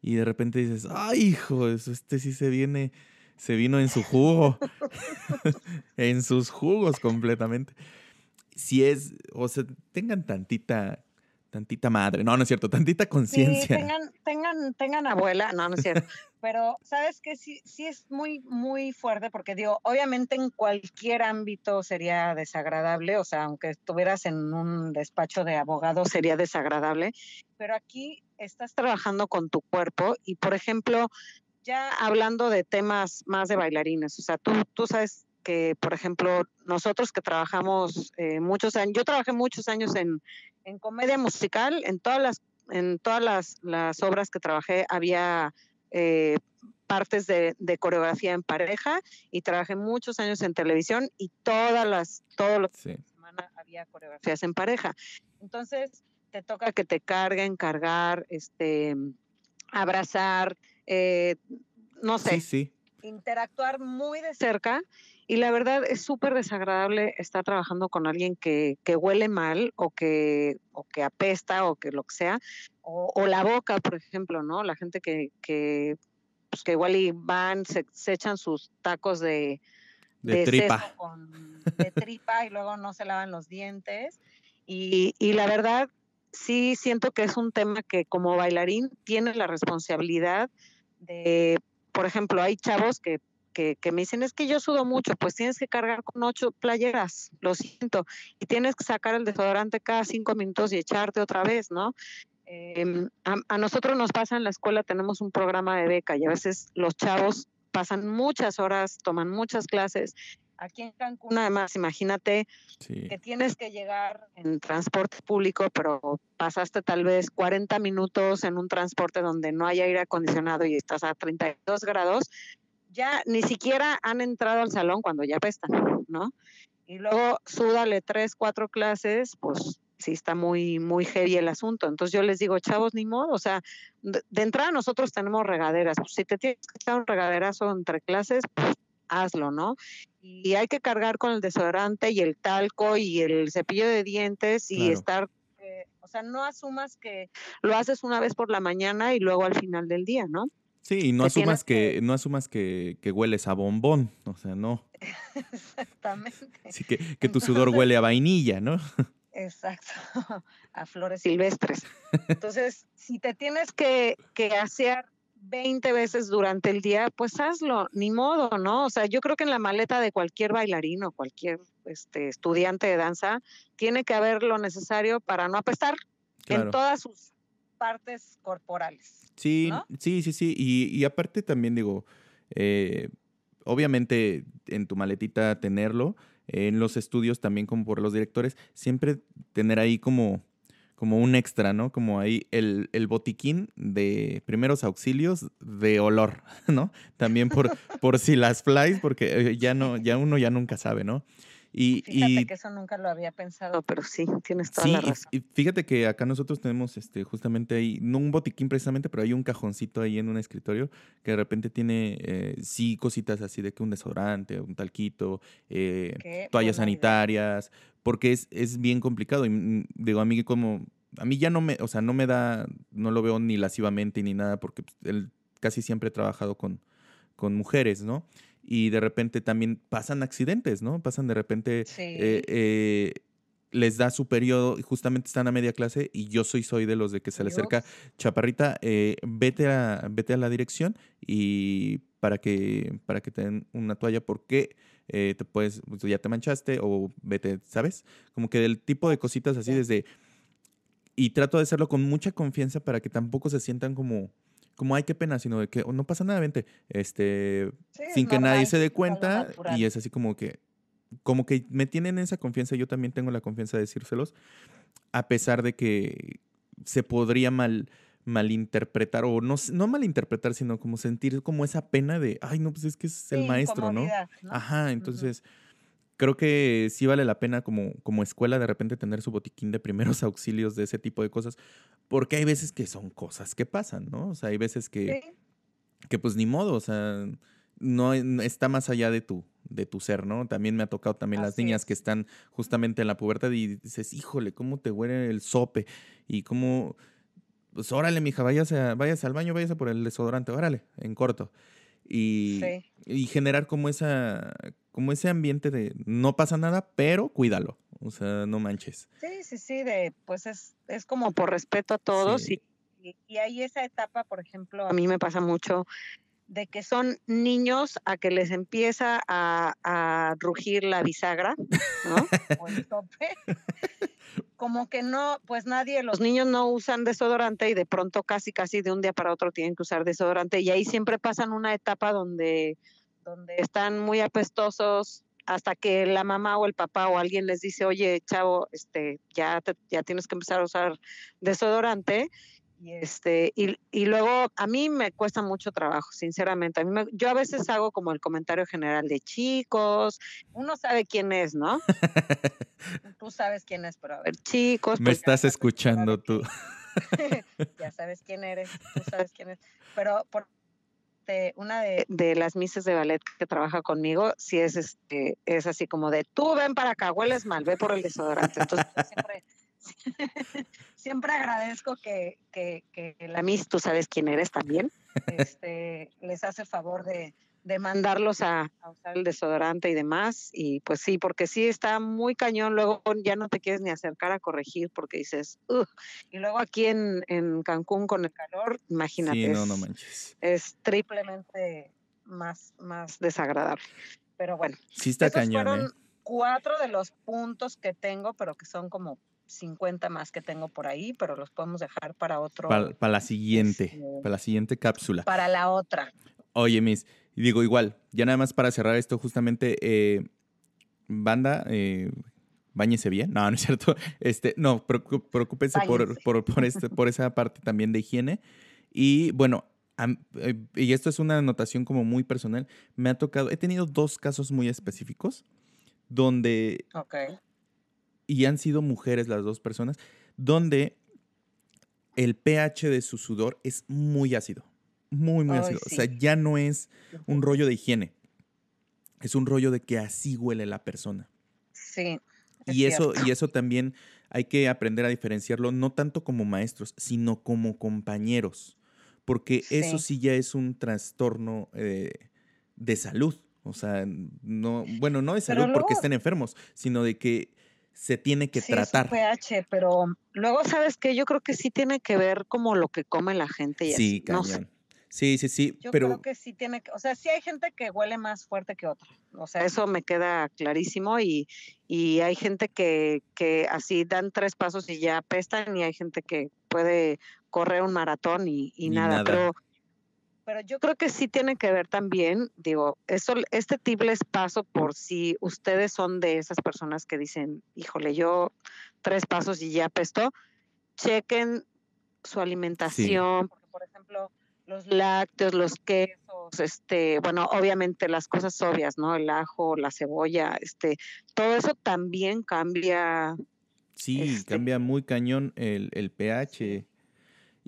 y de repente dices, ay, hijo, este sí se viene, se vino en su jugo, *laughs* en sus jugos completamente. Si es, o sea, tengan tantita, tantita madre, no, no es cierto, tantita conciencia. Sí, tengan, tengan, tengan abuela, no, no es cierto. *laughs* Pero, ¿sabes qué? Sí, sí es muy, muy fuerte porque digo, obviamente en cualquier ámbito sería desagradable, o sea, aunque estuvieras en un despacho de abogado sería desagradable, pero aquí estás trabajando con tu cuerpo y, por ejemplo, ya hablando de temas más de bailarines, o sea, tú, tú sabes que, por ejemplo, nosotros que trabajamos eh, muchos años, yo trabajé muchos años en, en comedia musical, en todas las, en todas las, las obras que trabajé había eh, partes de, de, coreografía en pareja y trabajé muchos años en televisión y todas las, todos los sí. semana había coreografías en pareja. Entonces, te toca que te carguen, cargar, este, abrazar, eh, no sé, sí, sí. interactuar muy de cerca. Y la verdad es súper desagradable estar trabajando con alguien que, que, huele mal o que, o que apesta o que lo que sea. O, o la boca, por ejemplo, ¿no? La gente que, que, pues que igual y van, se, se echan sus tacos de, de, de tripa. Con, de tripa y luego no se lavan los dientes. Y, y la verdad, sí siento que es un tema que como bailarín tienes la responsabilidad de, por ejemplo, hay chavos que, que, que, me dicen, es que yo sudo mucho, pues tienes que cargar con ocho playeras, lo siento, y tienes que sacar el desodorante cada cinco minutos y echarte otra vez, ¿no? Eh, a, a nosotros nos pasa en la escuela, tenemos un programa de beca y a veces los chavos pasan muchas horas, toman muchas clases Aquí en Cancún, además, imagínate sí. que tienes que llegar en transporte público, pero pasaste tal vez 40 minutos en un transporte donde no hay aire acondicionado y estás a 32 grados, ya ni siquiera han entrado al salón cuando ya pestan, ¿no? Y luego súdale tres, cuatro clases, pues sí está muy, muy heavy el asunto. Entonces yo les digo, chavos, ni modo, o sea, de, de entrada nosotros tenemos regaderas. Pues, si te tienes que echar un regaderazo entre clases, pues hazlo, ¿no? Y hay que cargar con el desodorante y el talco y el cepillo de dientes y claro. estar, eh, o sea, no asumas que lo haces una vez por la mañana y luego al final del día, ¿no? Sí, y no asumas que, que, no asumas que, que, hueles a bombón, o sea, no. *laughs* Exactamente. Que, que tu sudor huele a vainilla, ¿no? *laughs* Exacto, *laughs* a flores silvestres. Entonces, si te tienes que, que hacer 20 veces durante el día, pues hazlo, ni modo, ¿no? O sea, yo creo que en la maleta de cualquier bailarín o cualquier este, estudiante de danza tiene que haber lo necesario para no apestar claro. en todas sus partes corporales. Sí, ¿no? sí, sí, sí. Y, y aparte también digo, eh, obviamente en tu maletita tenerlo, en los estudios también como por los directores, siempre tener ahí como como un extra, ¿no? Como ahí el, el, botiquín de primeros auxilios de olor, *laughs* ¿no? También por, por si las flies, porque ya no, ya uno ya nunca sabe, ¿no? Y, fíjate y, que eso nunca lo había pensado, pero sí, tienes toda sí, la razón. Y, fíjate que acá nosotros tenemos este, justamente ahí, no un botiquín precisamente, pero hay un cajoncito ahí en un escritorio que de repente tiene, eh, sí, cositas así de que un desodorante, un talquito, eh, toallas sanitarias, porque es, es bien complicado. Y mm, digo, a mí como, a mí ya no me, o sea, no me da, no lo veo ni lascivamente ni nada, porque pues, él casi siempre he trabajado con, con mujeres, ¿no? Y de repente también pasan accidentes, ¿no? Pasan de repente, sí. eh, eh, les da su periodo y justamente están a media clase y yo soy, soy de los de que se le acerca, chaparrita, eh, vete, a, vete a la dirección y para que, para que te den una toalla porque eh, te puedes, pues, ya te manchaste o vete, ¿sabes? Como que del tipo de cositas así sí. desde... Y trato de hacerlo con mucha confianza para que tampoco se sientan como como hay qué pena, sino de que oh, no pasa nada, vente, este, sí, sin que normal, nadie se dé cuenta y es así como que, como que me tienen esa confianza, yo también tengo la confianza de decírselos, a pesar de que se podría mal malinterpretar o no, no malinterpretar, sino como sentir como esa pena de, ay, no, pues es que es sí, el maestro, ¿no? ¿no? Ajá, entonces... Uh -huh creo que sí vale la pena como, como escuela de repente tener su botiquín de primeros *laughs* auxilios de ese tipo de cosas, porque hay veces que son cosas que pasan, ¿no? O sea, hay veces que, sí. que pues ni modo, o sea, no está más allá de tu, de tu ser, ¿no? También me ha tocado también Así las niñas es. que están justamente en la pubertad y dices, híjole, ¿cómo te huele el sope? Y cómo, pues órale, mija, váyase, váyase al baño, váyase por el desodorante, órale, en corto. Y, sí. y generar como esa como ese ambiente de no pasa nada, pero cuídalo. O sea, no manches. Sí, sí, sí, de pues es, es como por respeto a todos sí. y, y, hay esa etapa, por ejemplo, a mí me pasa mucho de que son niños a que les empieza a, a rugir la bisagra, ¿no? *laughs* o el tope. como que no, pues nadie, los niños no usan desodorante y de pronto casi, casi de un día para otro tienen que usar desodorante y ahí siempre pasan una etapa donde, donde están muy apestosos hasta que la mamá o el papá o alguien les dice, oye, chavo, este, ya, ya tienes que empezar a usar desodorante y este, y, y, luego a mí me cuesta mucho trabajo, sinceramente. A mí yo a veces hago como el comentario general de chicos, uno sabe quién es, ¿no? *laughs* tú sabes quién es, pero a ver, chicos. Me pues estás escuchando tú. *laughs* ya sabes quién eres, tú sabes quién es. Pero por una de, de, las mises de ballet que trabaja conmigo, sí es este, es así como de tú ven para acá, hueles mal, ve por el desodorante. Entonces siempre *laughs* siempre agradezco que, que, que, la Miss, tú sabes quién eres también, este, les hace favor de, de mandarlos a, usar el desodorante y demás. Y pues sí, porque sí está muy cañón, luego ya no te quieres ni acercar a corregir porque dices, y luego aquí en, en, Cancún con el calor, imagínate, no, no manches. es triplemente más, más desagradable. Pero bueno, sí está cañón. Fueron ¿eh? cuatro de los puntos que tengo, pero que son como 50 más que tengo por ahí, pero los podemos dejar para otro. Para, la siguiente, este, para la siguiente cápsula. Para la otra. Oye, Miss, digo igual, ya nada más para cerrar esto, justamente, eh, banda, eh, bañese bien. No, no es cierto. *laughs* Este, no, preocúpense por, por, por, este, por esa parte también de higiene. Y bueno, eh, y esto es una anotación como muy personal, me ha tocado, he tenido dos casos muy específicos donde okay y han sido mujeres las dos personas, donde el pH de su sudor es muy ácido, muy, muy ácido. O sea, ya no es un rollo de higiene, es un rollo de que así huele la persona. Sí. Y eso, y eso también hay que aprender a diferenciarlo, no tanto como maestros, sino como compañeros, porque eso sí ya es un trastorno eh, de salud. O sea, no, bueno, no de salud porque estén enfermos, sino de que se tiene que tratar. Es pH, pero luego sabes que yo creo que sí tiene que ver como lo que come la gente y sí, No Sí, sí, sí. Yo pero... creo que sí tiene que, o sea, sí hay gente que huele más fuerte que otra. O sea, eso me queda clarísimo y, y hay gente que, que así dan tres pasos y ya apestan y hay gente que puede correr un maratón y, y, nada. nada. Pero pero yo creo que sí tiene que ver también, digo, eso, este tip les paso por si ustedes son de esas personas que dicen, híjole, yo tres pasos y ya pesto, chequen su alimentación, porque por ejemplo, los lácteos, los quesos, este, bueno, obviamente las cosas obvias, ¿no? El ajo, la cebolla, este, todo eso también cambia. Sí, este cambia muy cañón el, el pH.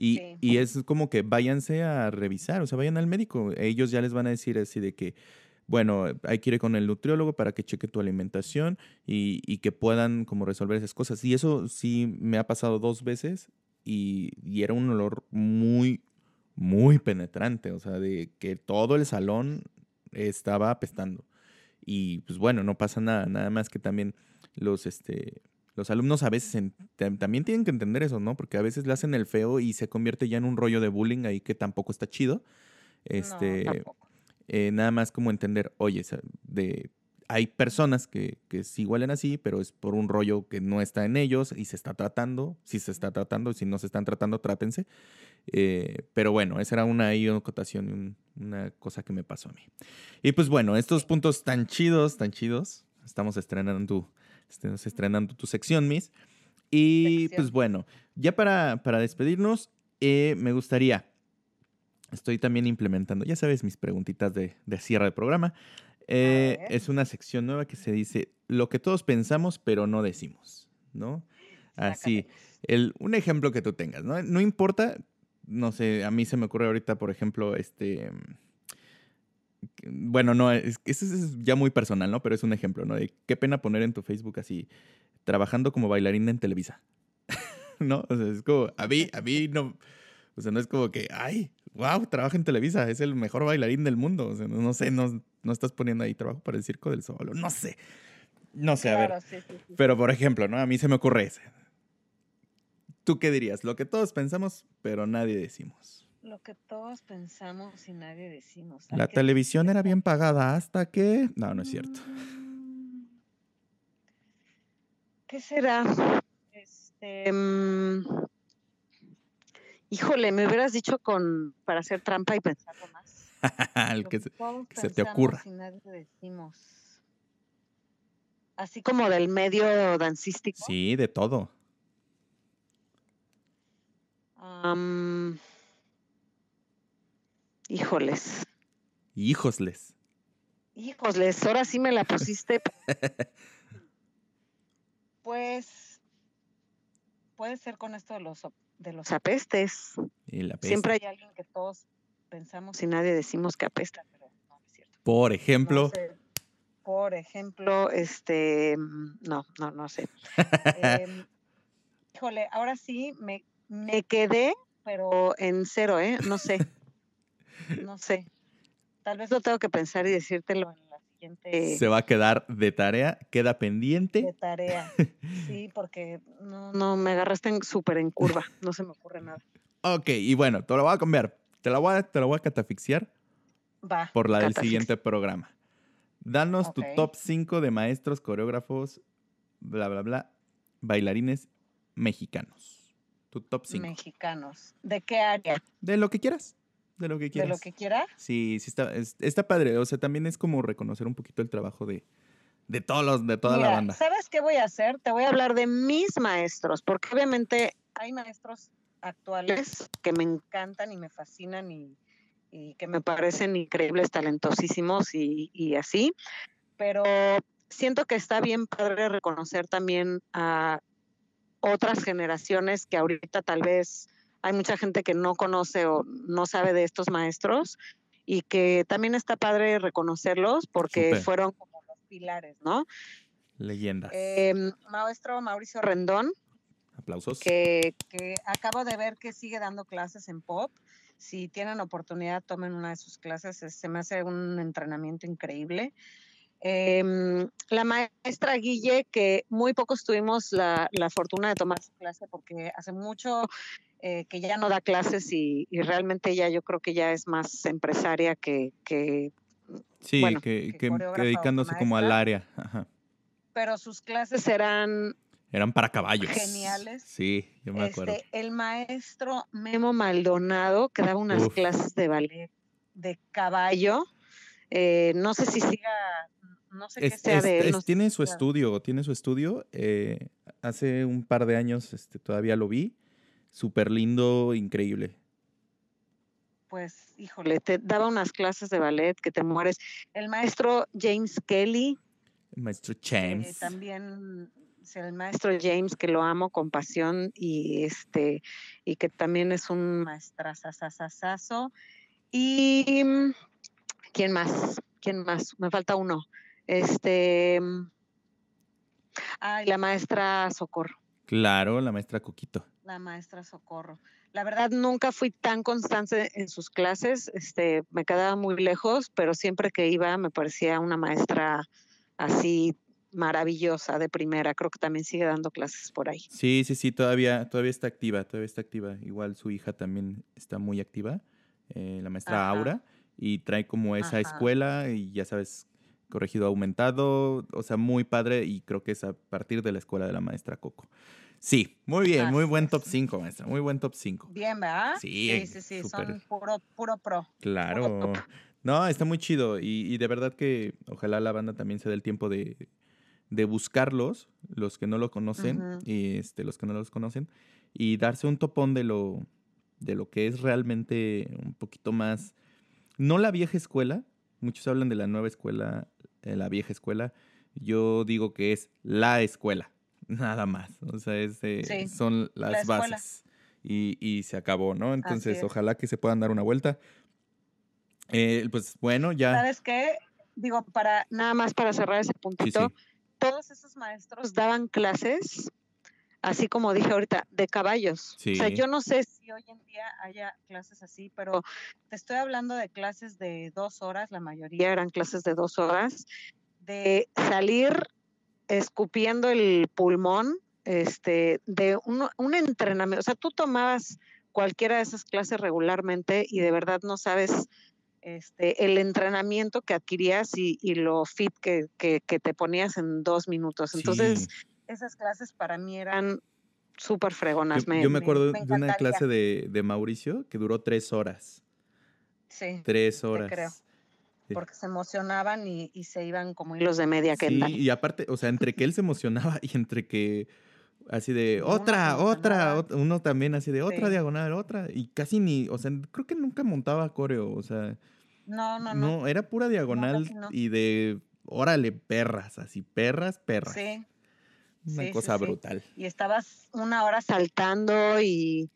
Y, es como que váyanse a revisar, o sea, vayan al médico. Ellos ya les van a decir así de que, bueno, hay que ir con el nutriólogo para que cheque tu alimentación y, que puedan como resolver esas cosas. Y eso sí me ha pasado dos veces y, era un olor muy, muy penetrante, o sea, de que todo el salón estaba apestando. Y pues bueno, no pasa nada, nada más que también los, este, los alumnos a veces también tienen que entender eso, ¿no? Porque a veces le hacen el feo y se convierte ya en un rollo de bullying ahí que tampoco está chido. Este, eh, nada más como entender, oye, de, hay personas que, que sí huelen así, pero es por un rollo que no está en ellos y se está tratando. Si se está tratando, si no se están tratando, trátense. Eh, pero bueno, esa era una, una acotación, una cosa que me pasó a mí. Y pues bueno, estos puntos tan chidos, tan chidos. Estamos estrenando Estamos estrenando tu sección, Miss. Y pues bueno, ya para, para despedirnos, eh, me gustaría, estoy también implementando, ya sabes, mis preguntitas de, de cierre de programa. Eh, es una sección nueva que se dice lo que todos pensamos pero no decimos, ¿no? Así, el, un ejemplo que tú tengas, ¿no? No importa, no sé, a mí se me ocurre ahorita, por ejemplo, este bueno, no, es, eso es ya muy personal, ¿no? Pero es un ejemplo, ¿no? De qué pena poner en tu Facebook así, trabajando como bailarina en Televisa. *laughs* ¿No? O sea, es como, a mí, a mí no, o sea, no es como que, ay, wow, trabaja en Televisa, es el mejor bailarín del mundo. O sea, no, sé, no, no estás poniendo ahí trabajo para el Circo del Sol, no sé. No sé, a ver. Pero, por ejemplo, ¿no? A mí se me ocurre ese. ¿Tú qué dirías? Lo que todos pensamos, pero nadie decimos. Lo que todos pensamos y nadie decimos. La televisión era bien pagada hasta que... No, no es cierto. Mm. ¿Qué será? Este, mm, híjole, me hubieras dicho con para hacer trampa y pensarlo más. *laughs* El que se- que se te ocurra. y nadie decimos. Así como del medio dancístico. Sí, de todo. Am, híjoles. Híjosles. Híjoles, ahora sí me la pusiste. *laughs* pues puede ser con esto de los de los apestes. Y la. Siempre hay alguien que todos pensamos y nadie decimos que apesta, pero no, no es cierto. Por No ejemplo, sé. Por ejemplo, este, no, no, no sé. *laughs* Em, híjole, ahora sí me, me quedé, pero en cero, ¿eh? No sé. No sé. Tal vez lo tengo que pensar y decírtelo en la siguiente se va a quedar de tarea, queda de pendiente. tarea. *laughs* Sí, porque no, no, me agarraste súper en curva. No se me ocurre nada. Ok, y bueno, te lo voy a cambiar. Te la voy a, te la voy a catafixiar Va. por la del siguiente programa. Danos tu top 5 de maestros, coreógrafos, bla, bla, bla, bailarines mexicanos. Tu top 5. Mexicanos. ¿De qué área? De lo que quieras. De lo que ¿De quieras. lo que quiera? Sí, sí está, es- está padre. O sea, también es como reconocer un poquito el trabajo de, de todos los, de toda la banda. ¿Sabes qué voy a hacer? Te voy a hablar de mis maestros, porque obviamente hay maestros actuales que me encantan y me fascinan y, y que me parecen increíbles, talentosísimos y, y así, pero siento que está bien padre reconocer también a otras generaciones que ahorita tal vez hay mucha gente que no conoce o no sabe de estos maestros y que también está padre reconocerlos porque fueron como los pilares, ¿no? Leyendas. Em, maestro Mauricio Rendón, Aplausos. que, que acabo de ver que sigue dando clases en pop. Si tienen oportunidad, tomen una de sus clases. es- Se me hace un entrenamiento increíble. Em, la maestra Guille, que muy pocos tuvimos la, la fortuna de tomar su clase porque hace mucho eh, que ya no da clases y, y realmente ella yo creo que ya es más empresaria que, que Sí, bueno, que, dedicándose como al área. Ajá. pero sus clases eran Eran para caballos. Geniales. Sí, yo me acuerdo. Este, el maestro Memo Maldonado, que daba unas Uf. clases de ballet de caballo. eh, no sé si siga, no sé qué sea es- de él. no tiene su estudio, tiene su estudio. eh, hace un par de años este, todavía lo vi. Súper lindo, increíble. Pues, híjole, te daba unas clases de ballet que te mueres. El maestro James Kelly, Maestro eh, James. también o sea, el maestro James, que lo amo con pasión y este, y que también es un maestrazazazazo. Y ¿quién más? ¿Quién más? Me falta uno. Este ay, la maestra Socorro. Claro, la maestra Coquito. La maestra Socorro. La verdad nunca fui tan constante en sus clases, este, me quedaba muy lejos, pero siempre que iba me parecía una maestra así maravillosa de primera. Creo que también sigue dando clases por ahí. Sí, sí, sí, todavía, todavía está activa, todavía está activa. Igual su hija también está muy activa, eh, la maestra Ajá. Aura, y trae como esa Ajá. escuela y ya sabes, corregido aumentado, o sea, muy padre y creo que es a partir de la escuela de la maestra Coco. Sí, muy bien, muy buen top 5, maestra, muy buen top 5. Bien, ¿verdad? Sí, sí, sí, sí, son puro, puro pro. Claro. No, está muy chido y, y de verdad que ojalá la banda también se dé el tiempo de, de buscarlos, los que no lo conocen y este, los que no los conocen, y darse un topón de lo, de lo que es realmente un poquito más, no la vieja escuela, muchos hablan de la nueva escuela, la vieja escuela, yo digo que es la escuela, *laughs* nada más, o sea, es, eh, Sí, son las bases y, y se acabó, ¿no? Entonces, es. ojalá que se puedan dar una vuelta. Eh, pues bueno, ya. ¿Sabes qué? Digo, para nada más para cerrar ese Sí, puntito, sí. todos esos maestros daban clases, así como dije ahorita, de caballos. O sea, yo no sé si hoy en día haya clases así, pero te estoy hablando de clases de dos horas, la mayoría eran clases de dos horas, de salir escupiendo el pulmón, este, de un, un entrenamiento. O sea, tú tomabas cualquiera de esas clases regularmente y de verdad no sabes este, el entrenamiento que adquirías y, y lo fit que, que- que te ponías en dos minutos. Entonces, Sí. Esas clases para mí eran súper fregonas. Yo me, yo me acuerdo de una clase de, de, Mauricio que duró tres horas. Sí. Tres horas. creo. Porque se emocionaban y, y, se iban como hilos de media que Sí, y aparte, o sea, entre que él se emocionaba y entre que así de otra, otra, uno también así de otra diagonal, otra, y casi ni, o sea, creo que nunca montaba coreo, o sea. No, no, no. No, era pura diagonal y de, órale, perras, así, perras, perras. Sí. Una cosa brutal. Y estabas una hora saltando y,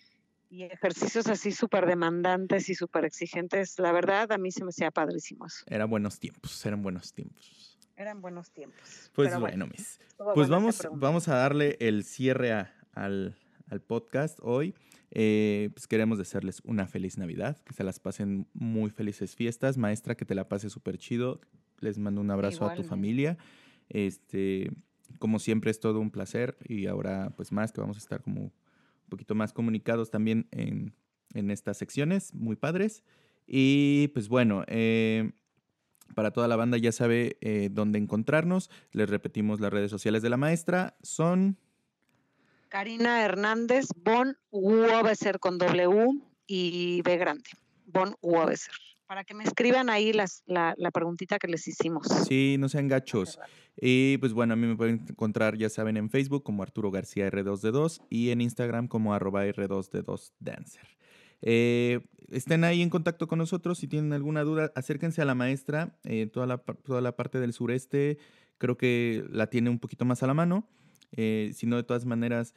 ejercicios así súper demandantes y súper exigentes. La verdad, a mí se me hacía padrísimos. Eran buenos tiempos, eran buenos tiempos. Eran buenos tiempos. Pues bueno, mis. Pues vamos, vamos a darle el cierre al, podcast hoy. Eh, pues queremos desearles una feliz Navidad, que se las pasen muy felices fiestas. Maestra, que te la pase súper chido. Les mando un abrazo a tu familia. Este, como siempre es todo un placer y ahora pues más que vamos a estar como un poquito más comunicados también en, estas secciones, muy padres. Y pues bueno, eh, para toda la banda ya sabe eh, dónde encontrarnos. Les repetimos las redes sociales de la maestra. Son... Karina Hernández, Bon Wobeser con W y B grande. Bon Wobeser para que me escriban ahí las, la, la, preguntita que les hicimos. Sí, no sean gachos. Y pues bueno, a mí me pueden encontrar, ya saben, en Facebook como Arturo García R2D2 y en Instagram como arroba R2D2Dancer. Eh, estén ahí en contacto con nosotros. Si tienen alguna duda, acérquense a la maestra. Eh, toda, la, toda la parte del sureste creo que la tiene un poquito más a la mano. Eh, si no, de todas maneras,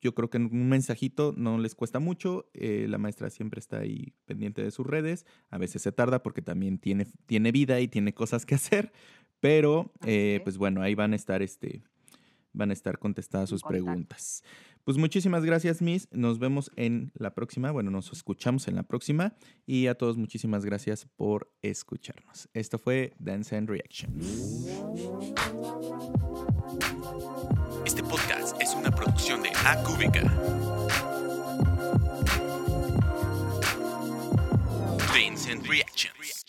yo creo que un mensajito no les cuesta mucho. Eh, la maestra siempre está ahí pendiente de sus redes. A veces se tarda porque también tiene, tiene vida y tiene cosas que *laughs* hacer. Pero, eh, pues bueno, ahí van a estar, este, van a estar contestadas sus preguntas. Pues muchísimas gracias, Miss. Nos vemos en la próxima. Bueno, nos escuchamos en la próxima. Y a todos, muchísimas gracias por escucharnos. Esto fue Dance and Reactions. Este podcast es una producción de AQVK. Dance and Reactions.